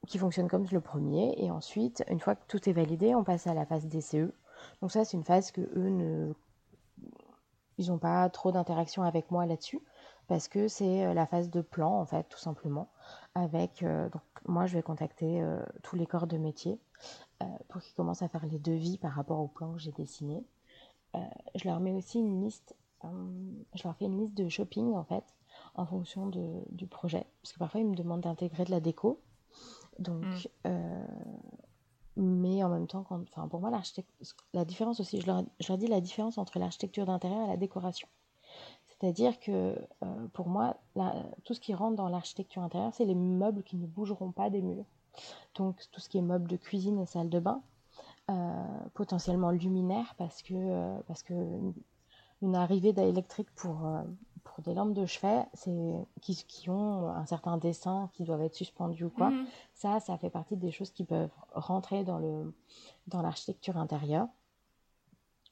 qui fonctionne comme le premier. Et ensuite, une fois que tout est validé, on passe à la phase DCE. Donc ça, c'est une phase que eux ne... Ils n'ont pas trop d'interaction avec moi là-dessus parce que c'est euh, la phase de plan en fait tout simplement. Avec euh, donc moi je vais contacter euh, tous les corps de métier pour qu'ils commencent à faire les devis par rapport au plan que j'ai dessiné. Je leur mets aussi une liste je leur fais une liste de shopping en fait en fonction de, du projet. Parce que parfois ils me demandent d'intégrer de la déco. Donc mm. mais en même temps quand pour moi la différence aussi je leur, je leur dis la différence entre l'architecture d'intérieur et la décoration c'est-à-dire que euh, pour moi, tout ce qui rentre dans l'architecture intérieure, c'est les meubles qui ne bougeront pas des murs. Donc tout ce qui est meubles de cuisine et salle de bain, euh, potentiellement luminaires parce que, euh, parce que une arrivée d'électrique pour, pour des lampes de chevet, c'est qui, qui, ont un certain dessin, qui doivent être suspendus ou quoi. Mhm. Ça, ça fait partie des choses qui peuvent rentrer dans le dans l'architecture intérieure.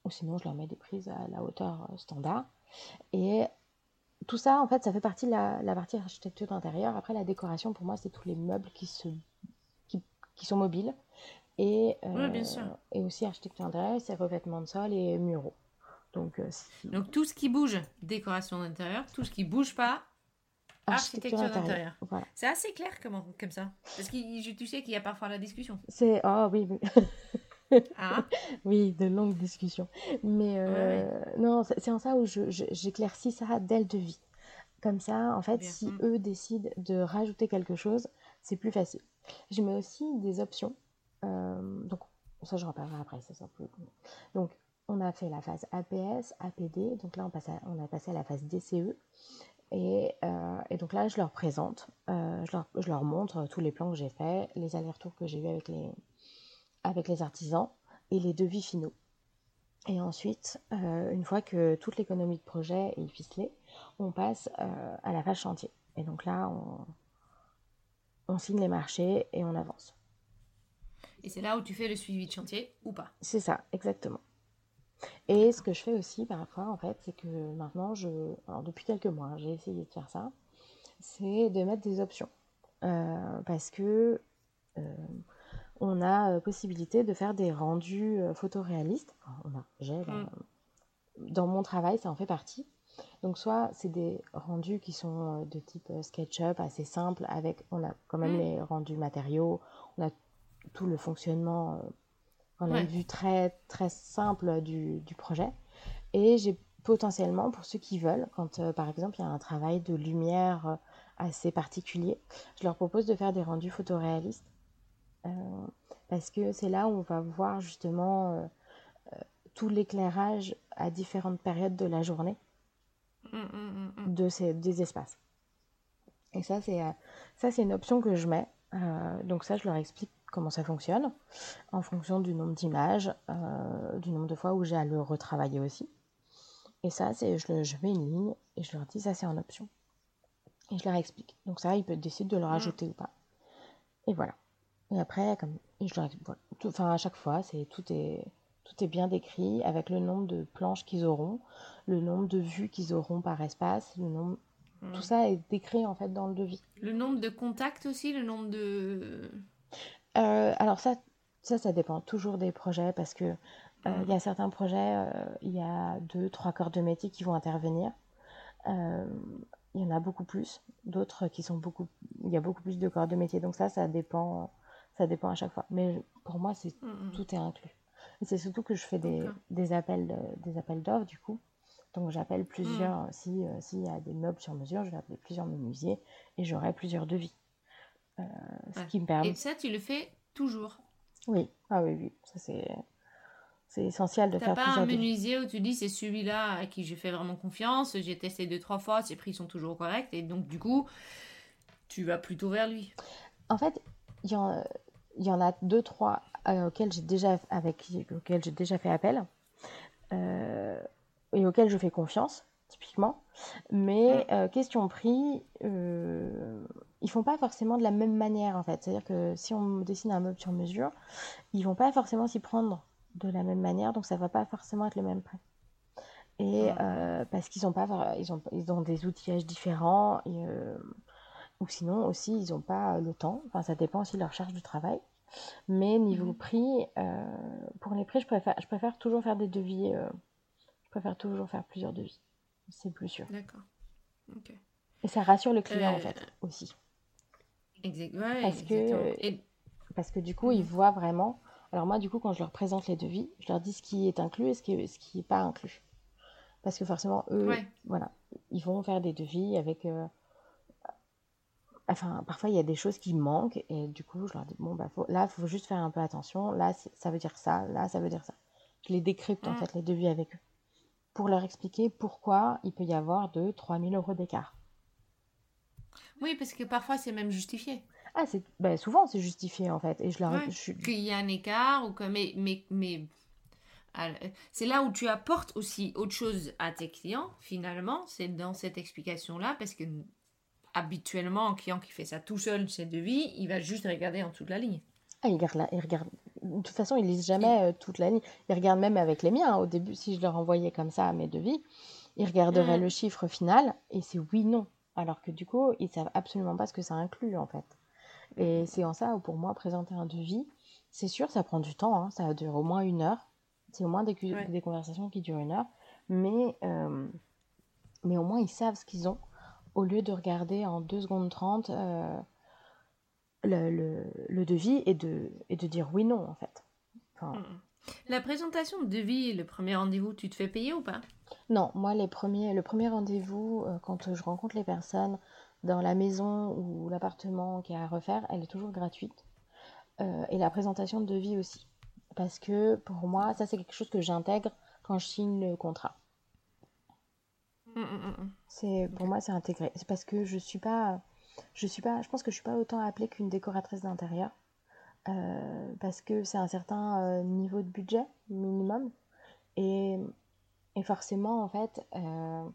Ou sinon, je leur mets des prises à la hauteur standard. Et tout ça, en fait, ça fait partie de la, partie architecture d'intérieur. Après, la décoration, pour moi, c'est tous les meubles qui, se, qui, sont mobiles. Et, euh, bien sûr. et aussi architecture d'intérieur, c'est revêtement de sol et muraux. Donc, euh, Donc tout ce qui bouge, décoration d'intérieur. Tout ce qui bouge pas, architecture, d'intérieur. C'est assez clair comment, comme ça. Parce que tu sais qu'il y a parfois la discussion. C'est... Oh oui. [LAUGHS] Ah. [LAUGHS] oui, de longues discussions. Mais euh, non, c'est en ça où j'éclaircis ça dès le devis. Comme ça, en fait, si eux décident de rajouter quelque chose, c'est plus facile. Je mets aussi des options. Euh, donc, ça, je reparlerai après, plus. Donc, on a fait la phase APS, APD. Donc là, on, passe on a passé à la phase DCE. Et, euh, et, donc là, je leur présente, je, leur, je, leur, montre tous les plans que j'ai faits, les allers-retours que j'ai eu avec les, avec les artisans et les devis finaux. Et ensuite, euh, une fois que toute l'économie de projet est ficelée, on passe euh, à la phase chantier. Et donc là, on, on signe les marchés et on avance. Et c'est là où tu fais le suivi de chantier ou pas? C'est ça, exactement. Et ce que je fais aussi parfois, en fait, c'est que maintenant, je, alors depuis quelques mois, j'ai essayé de faire ça, c'est de mettre des options. Euh, parce que on a euh, possibilité de faire des rendus euh, photoréalistes. on a, j'ai, mm. dans mon travail, ça en fait partie. Donc soit c'est des rendus qui sont euh, de type SketchUp, assez simples, avec on a quand même mm. les rendus matériaux, on a tout le fonctionnement, on a une vue très très simple du, projet. Et j'ai potentiellement, pour ceux qui veulent, quand par exemple il y a un travail de lumière assez particulier, je leur propose de faire des rendus photoréalistes euh, parce que c'est là où on va voir justement euh, euh, tout l'éclairage à différentes périodes de la journée mm, mm, mm, de ces, des espaces. Et ça, c'est ça c'est une option que je mets. donc ça, je leur explique comment ça fonctionne en fonction du nombre d'images, du nombre de fois où j'ai à le retravailler aussi. Et ça, c'est je, je, mets une ligne et je leur dis ça, c'est en option. Et je leur explique. Donc ça, ils peuvent décider de le rajouter ou pas. Et voilà. Et après, comme je enfin, à chaque fois, c'est tout est tout est bien décrit avec le nombre de planches qu'ils auront, le nombre de vues qu'ils auront par espace, le nombre tout hmm. ça est décrit en fait dans le devis. Le nombre de contacts aussi, le nombre de euh, alors ça ça ça dépend toujours des projets parce que euh, hmm. il y a certains projets euh, il y a deux trois corps de métier qui vont intervenir il y en a beaucoup plus d'autres qui sont beaucoup il y a beaucoup plus de corps de métier donc ça ça dépend ça dépend à chaque fois. Mais pour moi, c'est mm, mm. tout est inclus. Et c'est surtout que je fais des, des appels des appels d'offres du coup. Donc j'appelle plusieurs. Mm. Si euh, s'il y a des meubles sur mesure, je vais appeler plusieurs menuisiers et j'aurai plusieurs devis. Euh, ce qui me permet. Et ça, tu le fais toujours? Oui. Ah oui, oui. Ça c'est c'est essentiel de faire pas un menuisier où tu dis c'est celui-là à qui je fais vraiment confiance, j'ai testé deux trois fois, ses prix sont toujours corrects et donc du coup tu vas plutôt vers lui. En fait, il y en, il y en a deux, trois euh, auxquels j'ai déjà, avec, auxquels j'ai déjà fait appel euh, et auxquels je fais confiance, typiquement. Mais euh, question prix, ils font pas forcément de la même manière en fait. C'est-à-dire que si on dessine un meuble sur mesure, ils vont pas forcément s'y prendre de la même manière, donc ça va pas forcément être le même prix. Et parce qu'ils ont pas, ils ont, ils ont des outillages différents. Et, ou sinon aussi, ils n'ont pas le temps. Enfin, ça dépend aussi de leur charge de travail. Mais niveau mhm. prix, pour les prix, je préfère, je préfère toujours faire des devis. je préfère toujours faire plusieurs devis. C'est plus sûr. D'accord. Et ça rassure le client en fait aussi. Exact. parce que parce que du coup, ils mhm. voient vraiment. Alors moi, du coup, quand je leur présente les devis, je leur dis ce qui est inclus et ce qui n'est ce qui est pas inclus. Parce que forcément, eux, voilà, ils vont faire des devis avec. Euh, enfin, parfois, il y a des choses qui manquent et du coup, je leur dis bon, bah, là, il faut juste faire un peu attention. Là, ça veut dire ça. Là, ça veut dire ça. Je les décrypte en mm. fait, les devis avec eux pour leur expliquer pourquoi il peut y avoir de 3000 euros d'écart. Oui, parce que parfois c'est même justifié. Ah, c'est ben, souvent c'est justifié en fait. Et je leur Qu'il y a un écart, ou que, mais, mais, mais c'est là où tu apportes aussi autre chose à tes clients, finalement, c'est dans cette explication-là, parce que habituellement, un client qui fait ça tout seul, ses devis, il va juste regarder en dessous de la ligne. Ah, il regarde, il regarde de toute façon, ils lisent jamais euh, toute la ligne. Ils regardent même avec les miens. Au début, si je leur envoyais comme ça mes devis, ils regarderaient mm. le chiffre final et c'est oui, non. Alors que du coup, ils savent absolument pas ce que ça inclut en fait. Et c'est en ça où pour moi, présenter un devis, c'est sûr, ça prend du temps. Hein. ça dure au moins une heure. C'est au moins des, des, conversations qui durent une heure. Mais, euh, mais au moins, ils savent ce qu'ils ont au lieu de regarder en 2 secondes 30 le, le, devis et de, et de dire oui, non, en fait. Mm, mm. La présentation de devis, le premier rendez-vous, tu te fais payer ou pas? Non, moi, les premiers, le premier rendez-vous, euh, quand je rencontre les personnes dans la maison ou l'appartement qui a à refaire, elle est toujours gratuite. Euh, et la présentation de devis aussi. Parce que pour moi, ça, c'est quelque chose que j'intègre quand je signe le contrat. Mm, c'est pour moi, c'est intégré. C'est parce que je suis pas je suis pas, je pense que je suis pas autant appelée qu'une décoratrice d'intérieur euh, parce que c'est un certain euh, niveau de budget minimum. Et, et forcément en fait euh,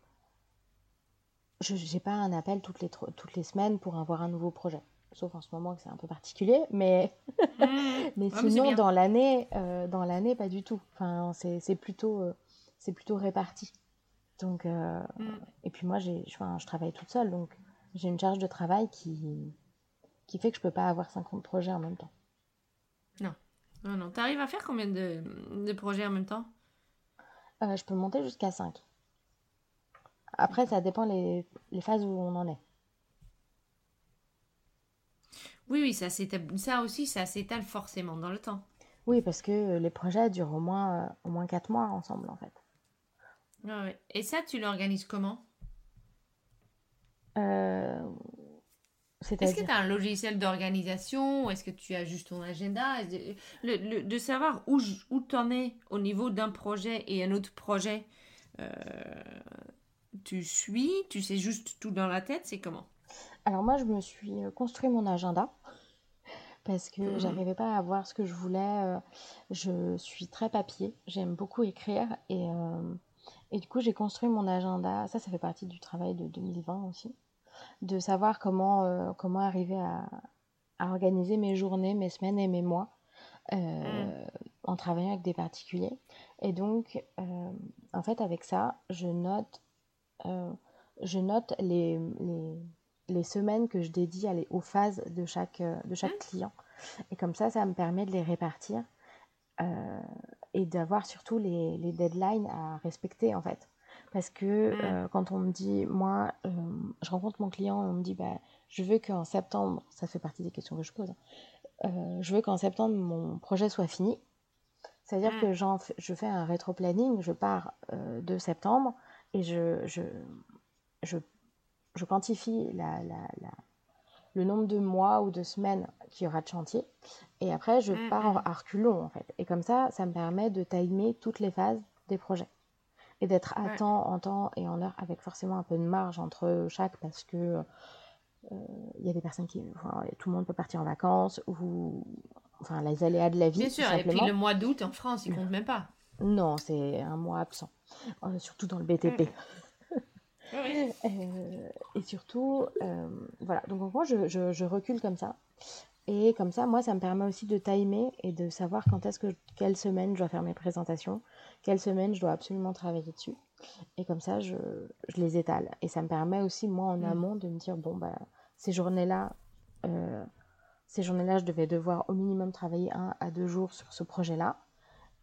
je n'ai pas un appel toutes les toutes les semaines pour avoir un nouveau projet. Sauf en ce moment que c'est un peu particulier mais [LAUGHS] mmh. mais sinon dans l'année dans l'année pas du tout. Enfin c'est plutôt c'est plutôt réparti donc mmh. et puis moi j'ai je travaille toute seule donc j'ai une charge de travail qui, qui fait que je peux pas avoir 50 projets en même temps. Non. Non, non. Tu arrives à faire combien de, de projets en même temps? Euh, Je peux monter jusqu'à 5. Après, ça dépend les, les phases où on en est. Oui, oui, ça, ça aussi, ça s'étale forcément dans le temps. Oui, parce que les projets durent au moins, euh, au moins 4 mois ensemble, en fait. Et ça, tu l'organises comment? Euh, est-ce que tu as un logiciel d'organisation ou est-ce que tu as juste ton agenda? De savoir où, où tu en es au niveau d'un projet et un autre projet, euh, tu suis, tu sais juste tout dans la tête, c'est comment? Alors moi, je me suis construit mon agenda parce que je mhm. j'arrivais pas à voir ce que je voulais. Euh, je suis très papier, j'aime beaucoup écrire et, et du coup j'ai construit mon agenda. Ça, ça fait partie du travail de 2020 aussi de savoir comment, euh, comment arriver à, organiser mes journées, mes semaines et mes mois euh, mm. en travaillant avec des particuliers. Et donc, euh, en fait, avec ça, je note, je note les, les, semaines que je dédie aux phases de chaque, de chaque mm. client. Et comme ça, ça me permet de les répartir et d'avoir surtout les, les, deadlines à respecter, en fait. Parce que mm. euh, quand on me dit, moi, euh, je rencontre mon client on me dit, bah, je veux qu'en septembre, ça fait partie des questions que je pose, euh, je veux qu'en septembre, mon projet soit fini. C'est-à-dire mm. que je fais un rétro-planning, je pars de septembre et je, je, je, je quantifie la, la, la, le nombre de mois ou de semaines qu'il y aura de chantier. Et après, je mm, pars à reculons, en fait. Et comme ça, ça me permet de timer toutes les phases des projets et d'être à temps, en temps et en heure, avec forcément un peu de marge entre chaque, parce que euh, il y a des personnes qui, tout le monde peut partir en vacances ou, enfin, les aléas de la vie. Bien sûr, et puis le mois d'août en France, il compte même pas. Non, c'est un mois absent, euh, surtout dans le BTP. Euh, et surtout, voilà. Donc en gros, je, je, je, recule comme ça. Et comme ça, moi, ça me permet aussi de timer et de savoir quand est-ce que, quelle semaine je dois faire mes présentations, quelle semaine je dois absolument travailler dessus. Et comme ça, je, je les étale. Et ça me permet aussi, moi, en mm. amont, de me dire, bon, bah, ces journées-là, euh, ces journées-là, je devais devoir au minimum travailler un à deux jours sur ce projet-là.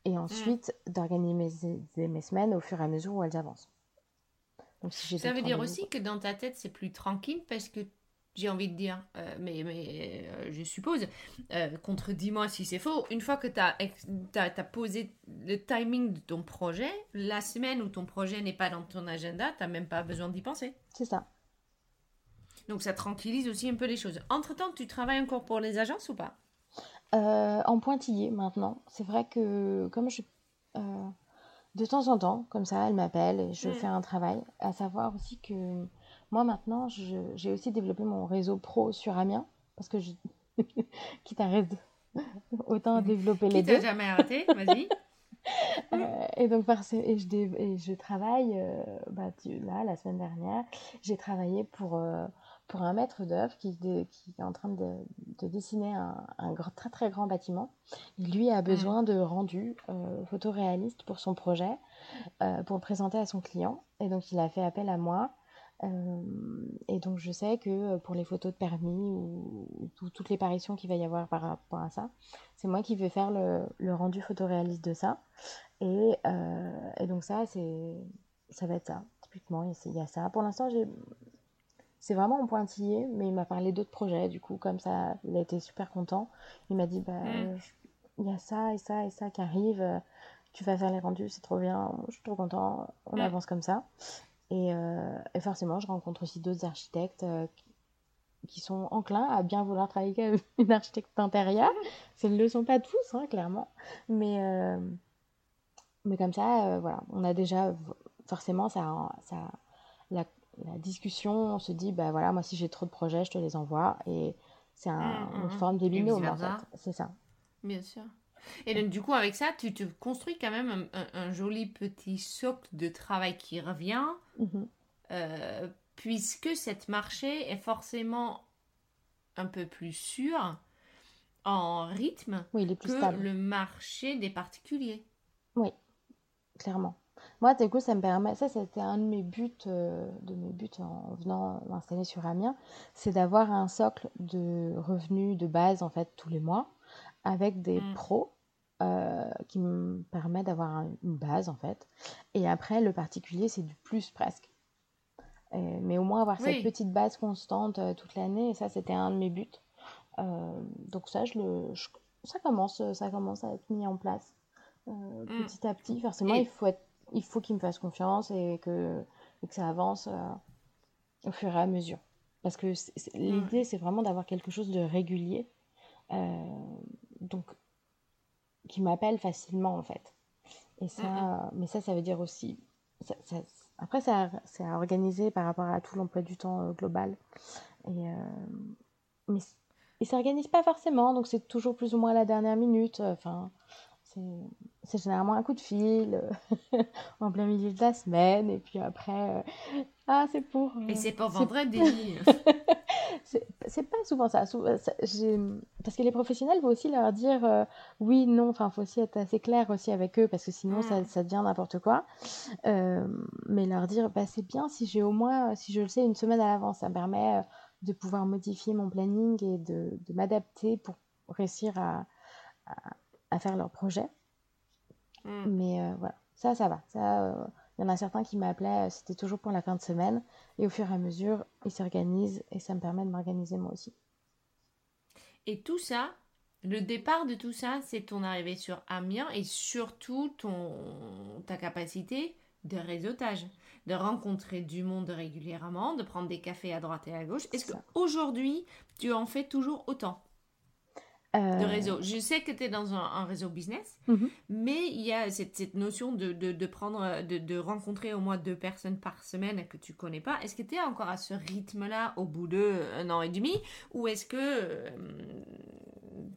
Et mm. ensuite, d'organiser mes, mes, semaines au fur et à mesure où elles avancent. Si ça veut dire aussi que dans ta tête, c'est plus tranquille parce que j'ai envie de dire, euh, mais, mais euh, je suppose, euh, contredis-moi si c'est faux, une fois que tu as, as, posé le timing de ton projet, la semaine où ton projet n'est pas dans ton agenda, tu n'as même pas besoin d'y penser. C'est ça. Donc ça tranquillise aussi un peu les choses. Entre-temps, tu travailles encore pour les agences ou pas? En pointillé maintenant. C'est vrai que comme je... de temps en temps, comme ça, elle m'appelle et je mm. fais un travail. À savoir aussi que moi, maintenant, j'ai aussi développé mon réseau pro sur Amiens, parce que je... [LAUGHS] quitte à [LAUGHS] autant développer les deux. Qui jamais arrêté, vas-y. [LAUGHS] Euh, et donc, et je, et je travaille, euh, bah, là, la semaine dernière, j'ai travaillé pour, euh, pour un maître d'œuvre qui, qui est en train de, de dessiner un, un, très très grand bâtiment. Et lui a besoin de rendu photoréaliste pour son projet, pour le présenter à son client. Et donc, il a fait appel à moi euh, et donc je sais que euh, pour les photos de permis ou, toutes les paritions qu'il va y avoir par rapport à ça, c'est moi qui vais faire le, le rendu photoréaliste de ça. Et, euh, et donc ça, c'est ça va être ça. Typiquement, il y a ça. Pour l'instant, j'ai c'est vraiment en pointillé, mais il m'a parlé d'autres projets. Du coup, comme ça, il a été super content. Il m'a dit, bah, mm. il y a ça et ça et ça qui arrive. Tu vas faire les rendus, c'est trop bien. Je suis trop content. On mm. avance comme ça. Euh, et, forcément, je rencontre aussi d'autres architectes euh, qui sont enclins à bien vouloir travailler avec [LAUGHS] une architecte d'intérieur. Ce ne le sont pas tous, hein, clairement. Mais, euh, mais comme ça, voilà, on a déjà forcément ça, ça, la, la, discussion. On se dit, bah voilà, moi si j'ai trop de projets, je te les envoie. Et c'est un, mmh, une mmh, mmh. forme de binôme en fait. C'est ça. Bien sûr. Et donc, du coup, avec ça, tu te construis quand même un, joli petit socle de travail qui revient, mhm. euh, puisque cette marché est forcément un peu plus sûr en rythme que le marché des particuliers. Oui, clairement. Moi, du coup, ça me permet, ça c'était un de mes buts, euh, de mes buts en venant m'installer sur Amiens, c'est d'avoir un socle de revenus de base en fait tous les mois avec des mm. pros euh, qui me permet d'avoir une base en fait. Et après, le particulier, c'est du plus presque. mais au moins avoir cette petite base constante euh, toute l'année, et ça, c'était un de mes buts. Donc ça, je le, ça commence, ça commence à être mis en place mm. petit à petit. Forcément, il faut être, il faut qu'il me fasse confiance et que, que ça avance au fur et à mesure. Parce que mm. l'idée, c'est vraiment d'avoir quelque chose de régulier. donc qui m'appellent facilement en fait. Et ça, mais ça, ça veut dire aussi. après, c'est à, organiser par rapport à tout l'emploi du temps euh, global. Et, euh, mais il s'organise pas forcément, donc c'est toujours plus ou moins à la dernière minute. Enfin, c'est généralement un coup de fil [LAUGHS] en plein milieu de la semaine, et puis après, euh, ah, c'est pour. et c'est pour vendredi. [LAUGHS] c'est pas souvent ça. Euh, parce que les professionnels, faut aussi leur dire euh, oui, non, enfin, il faut aussi être assez clair aussi avec eux parce que sinon ça, mm. ça devient n'importe quoi. Euh, mais leur dire bah, c'est bien si j'ai au moins, si je le sais une semaine à l'avance, ça me permet de pouvoir modifier mon planning et de, de m'adapter pour réussir à, à, faire leur projet. Mm. Mais voilà, ça, ça va. Ça il y en a certains qui m'appelaient, euh, c'était toujours pour la fin de semaine. Et au fur et à mesure, ils s'organisent et ça me permet de m'organiser moi aussi. Et tout ça, le départ de tout ça, c'est ton arrivée sur Amiens et surtout ton, ta capacité de réseautage, de rencontrer du monde régulièrement, de prendre des cafés à droite et à gauche. Est-ce qu'aujourd'hui, tu en fais toujours autant? De euh, réseau. Je sais que tu es dans un, réseau business, mhm. mais il y a cette, cette notion de, de, de prendre, de, de, rencontrer au moins deux personnes par semaine que tu connais pas. Est-ce que tu es encore à ce rythme-là au bout d'un an et demi? Ou est-ce que euh,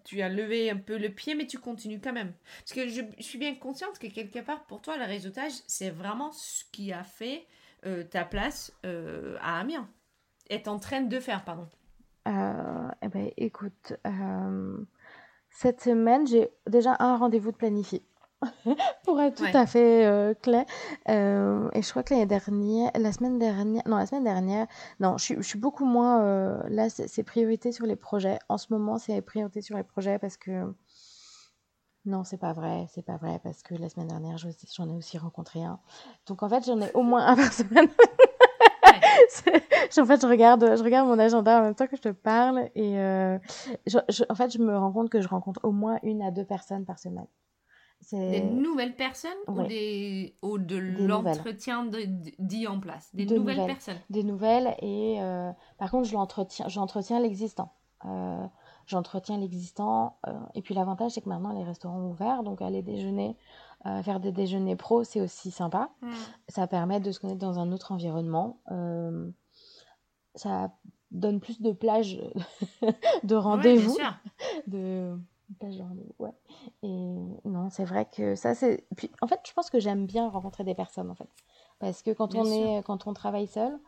tu as levé un peu le pied mais tu continues quand même? Parce que je, suis bien consciente que quelque part pour toi le réseautage c'est vraiment ce qui a fait euh, ta place à Amiens. Est en train de faire, pardon. Euh, eh ben, écoute, euh, cette semaine, j'ai déjà un rendez-vous de planifié. [LAUGHS] pour être tout à fait euh, clair. Euh, et je crois que l'année dernière, la semaine dernière, non, la semaine dernière, non, je, je suis beaucoup moins. Euh, là, c'est priorité sur les projets. En ce moment, c'est priorité sur les projets parce que. Non, c'est pas vrai, c'est pas vrai parce que la semaine dernière, j'en ai aussi rencontré un. Donc en fait, j'en ai au moins un [LAUGHS] par semaine. [LAUGHS] en fait, je regarde, je regarde mon agenda en même temps que je te parle et en fait, je me rends compte que je rencontre au moins une à deux personnes par semaine. Des nouvelles personnes ou, des... ou de l'entretien dit en place? Des nouvelles, personnes. Des nouvelles et euh, par contre, j'entretiens l'existant. Euh, j'entretiens l'existant euh, et puis l'avantage, c'est que maintenant les restaurants sont ouverts, donc aller déjeuner, faire des déjeuners pro, c'est aussi sympa. Hmm. Ça permet de se connaître dans un autre environnement. ça donne plus de plages [LAUGHS] [LAUGHS] de rendez-vous. de ouais. Et non, c'est vrai que ça, c'est. Puis, en fait, je pense que j'aime bien rencontrer des personnes, en fait. Parce que quand, on, est, quand on travaille seul,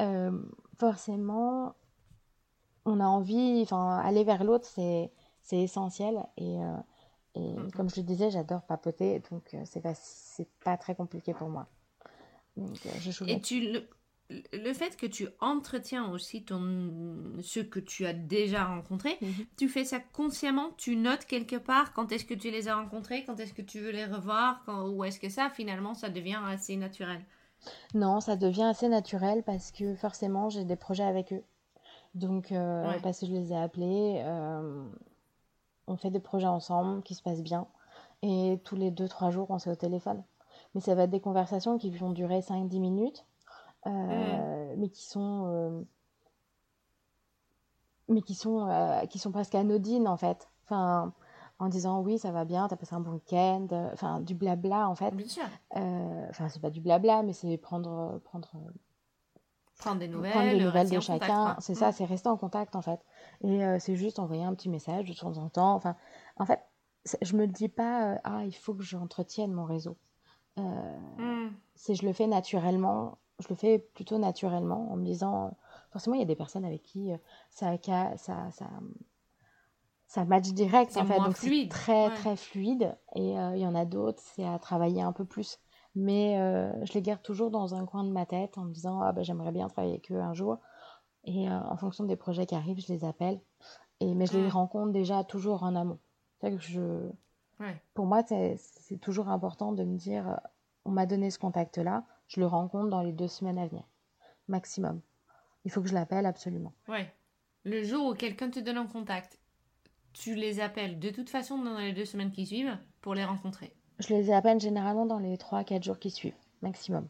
euh, forcément, on a envie. Enfin, aller vers l'autre, c'est, c'est essentiel. Et, euh, et comme je le disais, j'adore papoter. Donc, euh, c'est pas, pas très compliqué pour moi. Donc, je joue Et tu le le fait que tu entretiens aussi ton, ceux que tu as déjà rencontrés, mhm. tu fais ça consciemment, tu notes quelque part quand est-ce que tu les as rencontrés, quand est-ce que tu veux les revoir, quand, ou est-ce que ça finalement ça devient assez naturel? Non, ça devient assez naturel parce que forcément j'ai des projets avec eux. Donc, euh, parce que je les ai appelés, euh, on fait des projets ensemble qui se passent bien. Et tous les 2-3 jours, on s'est au téléphone. Mais ça va être des conversations qui vont durer 5-10 minutes euh, mais qui sont euh, mais qui sont euh, qui sont presque anodines en fait enfin en disant oui ça va bien t'as passé un bon week-end enfin du blabla en fait enfin c'est pas du blabla mais c'est prendre prendre prendre des nouvelles, prendre des nouvelles de chacun. C'est ça, mm. c'est rester en contact en fait. Et c'est juste envoyer un petit message de temps en temps. Enfin, en fait, je me dis pas ah il faut que j'entretienne mon réseau. Mm. C'est je le fais naturellement je le fais plutôt naturellement en me disant, forcément, il y a des personnes avec qui euh, ça, ça, ça, ça match direct, en fait. Donc, c'est très, très fluide. Et euh, il y en a d'autres, c'est à travailler un peu plus. Mais euh, je les garde toujours dans un coin de ma tête en me disant, ah, ben, j'aimerais bien travailler avec eux un jour. Et en fonction des projets qui arrivent, je les appelle. Et, mais je les rencontre déjà toujours en amont. Que je... Pour moi, c'est toujours important de me dire, on m'a donné ce contact-là je le rencontre dans les deux semaines à venir, maximum. Il faut que je l'appelle absolument. Ouais. Le jour où quelqu'un te donne un contact, tu les appelles de toute façon dans les deux semaines qui suivent pour les rencontrer. Je les appelle généralement dans les trois, quatre jours qui suivent, maximum.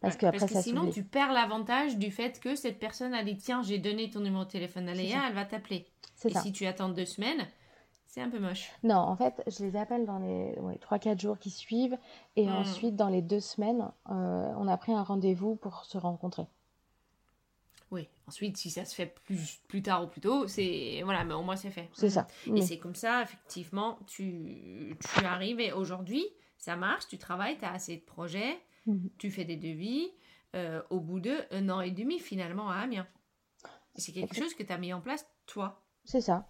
Parce que après, ça sinon, tu perds l'avantage du fait que cette personne a dit Tiens, j'ai donné ton numéro de téléphone à Léa, elle va t'appeler. Et ça. si tu attends deux semaines, c'est un peu moche. Non, en fait, je les appelle dans les 3-4 jours qui suivent. Et hmm. ensuite, dans les deux semaines, euh, on a pris un rendez-vous pour se rencontrer. Oui, ensuite, si ça se fait plus, plus tard ou plus tôt, c'est. Voilà, mais au moins c'est fait. C'est ça. Et c'est comme ça, effectivement, tu, tu arrives et aujourd'hui, ça marche, tu travailles, tu as assez de projets, mhm. tu fais des devis. Euh, au bout de un an et demi, finalement, à Amiens. C'est quelque chose que tu as mis en place, toi. C'est ça.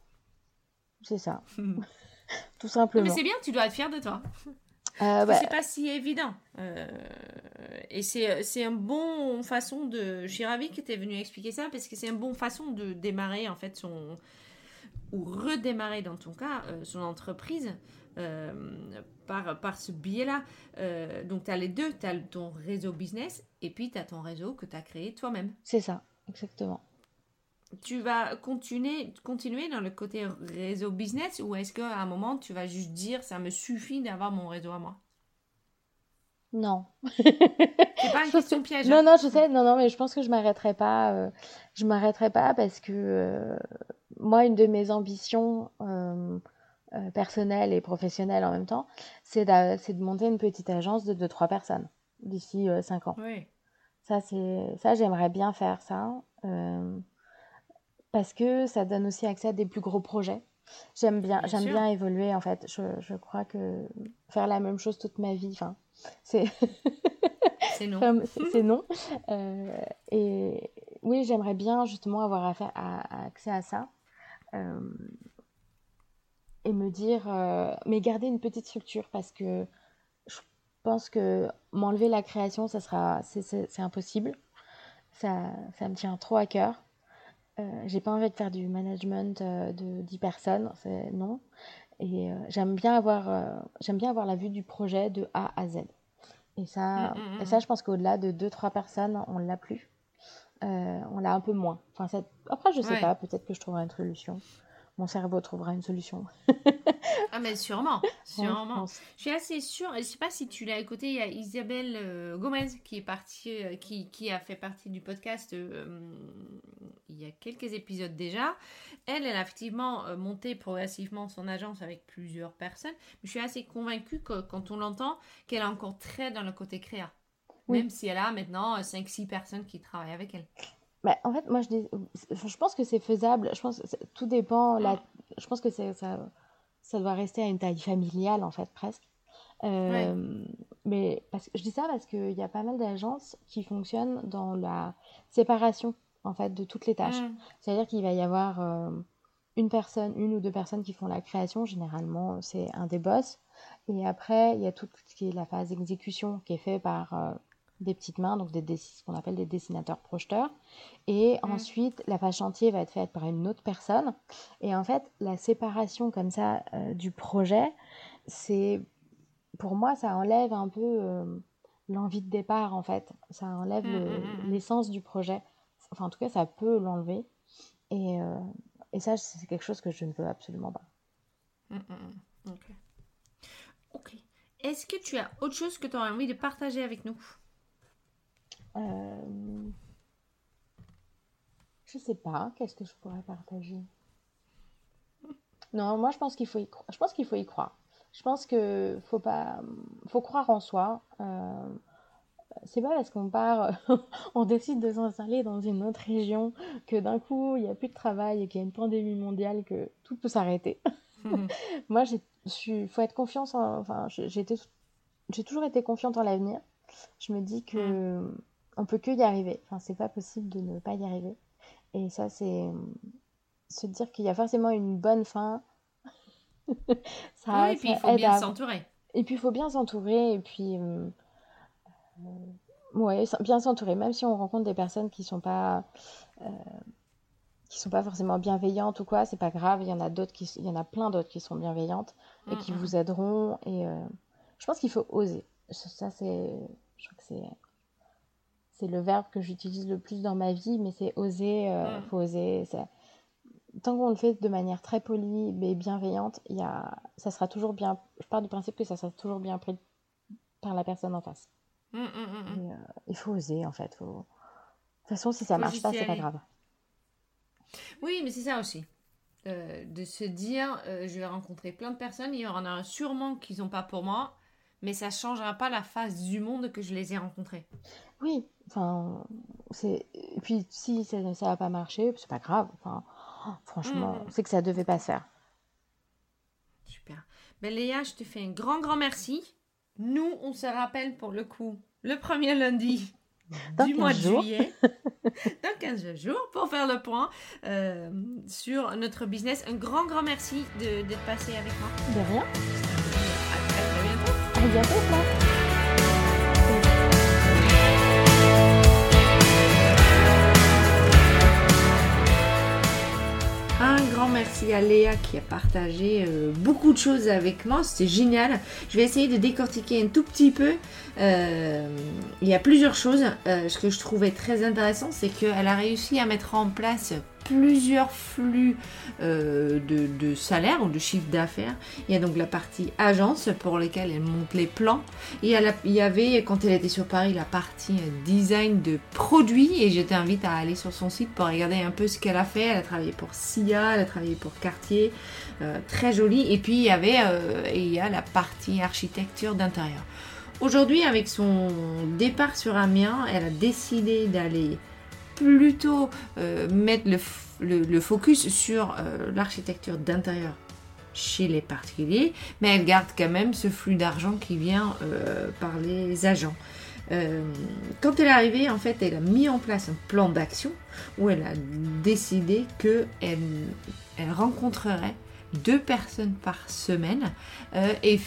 C'est ça. [LAUGHS] Tout simplement. mais c'est bien, tu dois être fier de toi. Euh, bah... C'est pas si évident. Euh, et c'est une bonne façon de. Je suis ravie que tu es venu expliquer ça parce que c'est une bonne façon de démarrer en fait son. ou redémarrer dans ton cas euh, son entreprise euh, par, par ce biais-là. donc tu as les deux. Tu as ton réseau business et puis tu as ton réseau que tu as créé toi-même. C'est ça, exactement tu vas continuer, continuer dans le côté réseau business ou est-ce qu'à un moment tu vas juste dire ça me suffit d'avoir mon réseau à moi? Non. C'est pas une [LAUGHS] question piège. Non, hein. non, je sais, non, non, mais je pense que je m'arrêterai pas. Euh, je m'arrêterai pas parce que euh, moi, une de mes ambitions euh, personnelles et professionnelles en même temps, c'est de, de, monter une petite agence de 2-3 personnes d'ici 5 ans. Oui. Ça, ça j'aimerais bien faire ça parce que ça donne aussi accès à des plus gros projets. J'aime bien, j'aime bien évoluer en fait. Je, je, crois que faire la même chose toute ma vie, enfin, c'est c'est non. [LAUGHS] c'est non. Euh, et oui, j'aimerais bien justement avoir affaire à, accès à ça. Euh, et me dire, mais garder une petite structure parce que je pense que m'enlever la création, ça sera, c'est impossible. Ça, ça me tient trop à cœur. Euh, j'ai pas envie de faire du management de 10 personnes, c'est non. Et j'aime bien avoir j'aime bien avoir la vue du projet de A à Z. Et ça, mmh, mmh, et ça mmh. je pense qu'au-delà de 2-3 personnes, on l'a plus. Euh, on l'a un peu moins. Enfin, ça... Après, je sais pas, peut-être que je trouverai une solution. Mon cerveau trouvera une solution. ah, mais sûrement, [LAUGHS] sûrement. je, suis assez sûre, je sais pas si tu l'as écouté, il y a Isabelle euh, Gomez qui est partie, euh, qui, qui, a fait partie du podcast il y a quelques épisodes déjà. Elle, elle a effectivement monté progressivement son agence avec plusieurs personnes. Mais je suis assez convaincue que quand on l'entend, qu'elle est encore très dans le côté créa. Même si elle a maintenant 5-6 personnes qui travaillent avec elle. Bah, en fait, moi, je, je pense que c'est faisable. Je pense que tout dépend. La... Je pense que ça, ça doit rester à une taille familiale, en fait, presque. Euh, mais parce je dis ça parce qu'il y a pas mal d'agences qui fonctionnent dans la séparation, en fait, de toutes les tâches. Mm. C'est-à-dire qu'il va y avoir euh, une personne, une ou deux personnes qui font la création. Généralement, c'est un des boss. Et après, il y a tout ce qui est la phase exécution qui est fait par euh, des petites mains, donc des, ce qu'on appelle des dessinateurs projeteurs. Et mm. ensuite, la phase chantier va être faite par une autre personne. Et en fait, la séparation comme ça euh, du projet, c'est pour moi, ça enlève un peu euh, l'envie de départ en fait. Ça enlève mm, mm, l'essence du projet. Enfin, en tout cas, ça peut l'enlever. Et, euh, et, ça, c'est quelque chose que je ne veux absolument pas. ok. Ok. Est-ce que tu as autre chose que tu aurais envie de partager avec nous? Euh... Je sais pas, qu'est-ce que je pourrais partager? Non, moi je pense qu'il faut y je pense qu'il faut y croire. Je pense que faut pas faut croire en soi. Euh... C'est pas parce qu'on part, [LAUGHS] on décide de s'installer dans une autre région que d'un coup il n'y a plus de travail et qu'il y a une pandémie mondiale que tout peut s'arrêter. [LAUGHS] moi, il faut être confiance. enfin, j'ai toujours été confiante en l'avenir. Je me dis que mm on peut que y arriver. Enfin, c'est pas possible de ne pas y arriver. Et ça, c'est se dire qu'il y a forcément une bonne fin. [LAUGHS] ça, oui, et puis il faut bien s'entourer. Et puis il faut bien s'entourer. Et puis, euh, ouais, bien s'entourer. Même si on rencontre des personnes qui sont pas. Euh, qui sont pas forcément bienveillantes ou quoi, c'est pas grave. Il y en a d'autres qui, il y en a plein d'autres qui sont bienveillantes et qui vous aideront. Et euh, je pense qu'il faut oser. Ça, c'est, je crois que c'est c'est le verbe que j'utilise le plus dans ma vie, mais c'est oser, euh, mm. faut oser. Tant qu'on le fait de manière très polie mais bienveillante, y a... ça sera toujours bien. Je pars du principe que ça sera toujours bien pris par la personne en face. Mm, mm, euh, il faut oser en fait. De toute façon, si ça marche pas, c'est pas grave. Oui, mais c'est ça aussi. Euh, de se dire, je vais rencontrer plein de personnes, il y en a sûrement qui sont pas pour moi, mais ça changera pas la face du monde que je les ai rencontrés. Oui, enfin, c'est. Et puis si ça, ça va pas marcher, c'est pas grave. Enfin, franchement, c'est que ça devait pas se faire. Super. Ben Léa, je te fais un grand, grand merci. Nous, on se rappelle pour le coup le premier lundi du mois de juillet, [LAUGHS] dans 15 jours, pour faire le point euh, sur notre business. Un grand, grand merci d'être passé avec moi. De rien. Un grand merci à Léa qui a partagé euh, beaucoup de choses avec moi. C'était génial. Je vais essayer de décortiquer un tout petit peu. Euh, il y a plusieurs choses. Euh, ce que je trouvais très intéressant, c'est qu'elle a réussi à mettre en place plusieurs flux euh, de, salaire ou de chiffre d'affaires. Il y a donc la partie agence pour lesquelles elle monte les plans. Et il y avait, quand elle était sur Paris, la partie design de produits. Et je t'invite à aller sur son site pour regarder un peu ce qu'elle a fait. Elle a travaillé pour SIA, elle a travaillé pour Cartier. Euh, très jolie. Et puis il y avait euh, il y a la partie architecture d'intérieur. Aujourd'hui, avec son départ sur Amiens, elle a décidé d'aller plutôt euh, mettre le, focus sur euh, l'architecture d'intérieur chez les particuliers, mais elle garde quand même ce flux d'argent qui vient euh, par les agents. quand elle est arrivée, en fait, elle a mis en place un plan d'action où elle a décidé qu'elle elle rencontrerait deux personnes par semaine. Et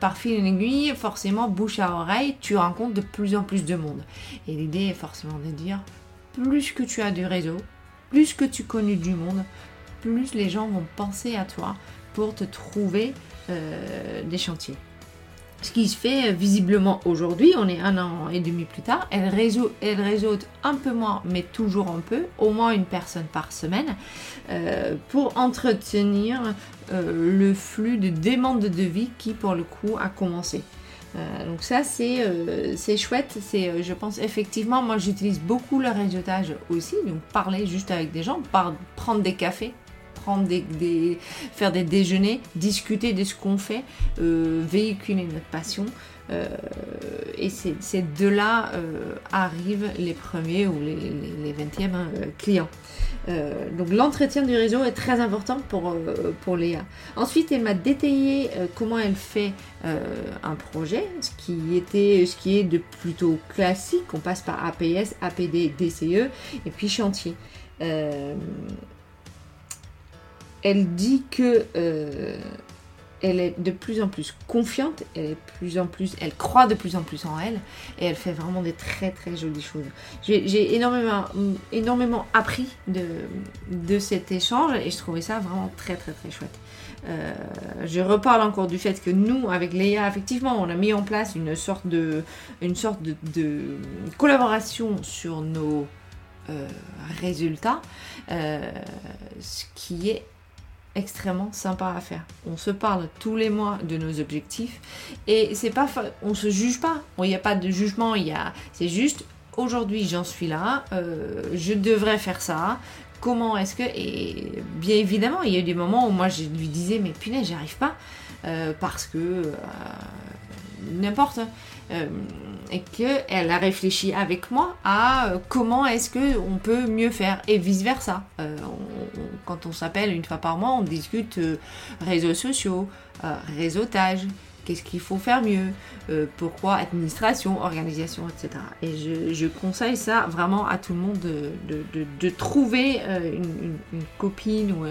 par fil en aiguille, forcément, bouche à oreille, tu rencontres de plus en plus de monde. Et l'idée est forcément de dire, plus que tu as du réseau, plus que tu connais du monde, plus les gens vont penser à toi pour te trouver euh, des chantiers. Ce qui se fait euh, visiblement aujourd'hui, on est un an et demi plus tard, elle réseau, elle un peu moins, mais toujours un peu, au moins une personne par semaine, euh, pour entretenir le flux de demande de vie qui, pour le coup, a commencé. Donc ça, c'est chouette. C'est, je pense, effectivement, moi, j'utilise beaucoup le réseautage aussi. Donc, parler juste avec des gens, prendre des cafés des, faire des déjeuners, discuter de ce qu'on fait, euh, véhiculer notre passion. Euh, et c'est de là euh, arrivent les premiers ou les, les, 20e hein, clients. Donc l'entretien du réseau est très important pour, pour Léa. Ensuite, elle m'a détaillé comment elle fait un projet, ce qui, était, ce qui est de plutôt classique. On passe par APS, APD, DCE et puis chantier elle dit que euh, elle est de plus en plus confiante, elle est plus en plus, elle croit de plus en plus en elle, et elle fait vraiment des très très jolies choses. J'ai énormément, énormément appris de, de cet échange et je trouvais ça vraiment très très très chouette. Euh, je reparle encore du fait que nous, avec Léa, effectivement, on a mis en place une sorte de, une sorte de, collaboration sur nos euh, résultats, ce qui est extrêmement sympa à faire. On se parle tous les mois de nos objectifs et c'est pas on se juge pas. Il n'y a pas de jugement, il a c'est juste aujourd'hui j'en suis là, euh, je devrais faire ça. Comment est-ce que et bien évidemment il y a eu des moments où moi je lui disais mais punaise j'arrive pas euh, parce que euh, n'importe euh, et qu'elle a réfléchi avec moi à euh, comment est-ce que on peut mieux faire et vice versa. Euh, quand on s'appelle une fois par mois, on discute réseaux sociaux, réseautage, qu'est-ce qu'il faut faire mieux, pourquoi administration, organisation, etc. Et je, conseille ça vraiment à tout le monde de, trouver une, copine ou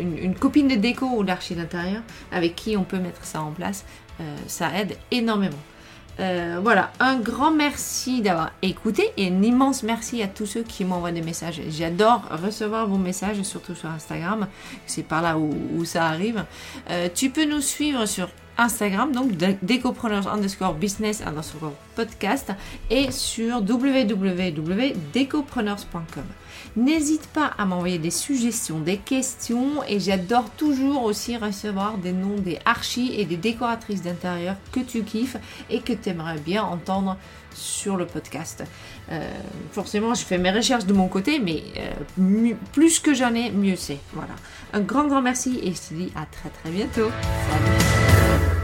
une, une, copine de déco ou d'archi d'intérieur avec qui on peut mettre ça en place. ça aide énormément. Euh, voilà, un grand merci d'avoir écouté et un immense merci à tous ceux qui m'envoient des messages. J'adore recevoir vos messages, surtout sur Instagram. C'est par là où, ça arrive. Euh, tu peux nous suivre sur Instagram, donc decopreneurs underscore business underscore podcast et sur www.decopreneurs.com. N'hésite pas à m'envoyer des suggestions, des questions et j'adore toujours aussi recevoir des noms des archis et des décoratrices d'intérieur que tu kiffes et que tu aimerais bien entendre sur le podcast. Euh, forcément, je fais mes recherches de mon côté, mais euh, plus que j'en ai, mieux c'est. Voilà. Un grand, grand merci et je te dis à très, très bientôt. Salut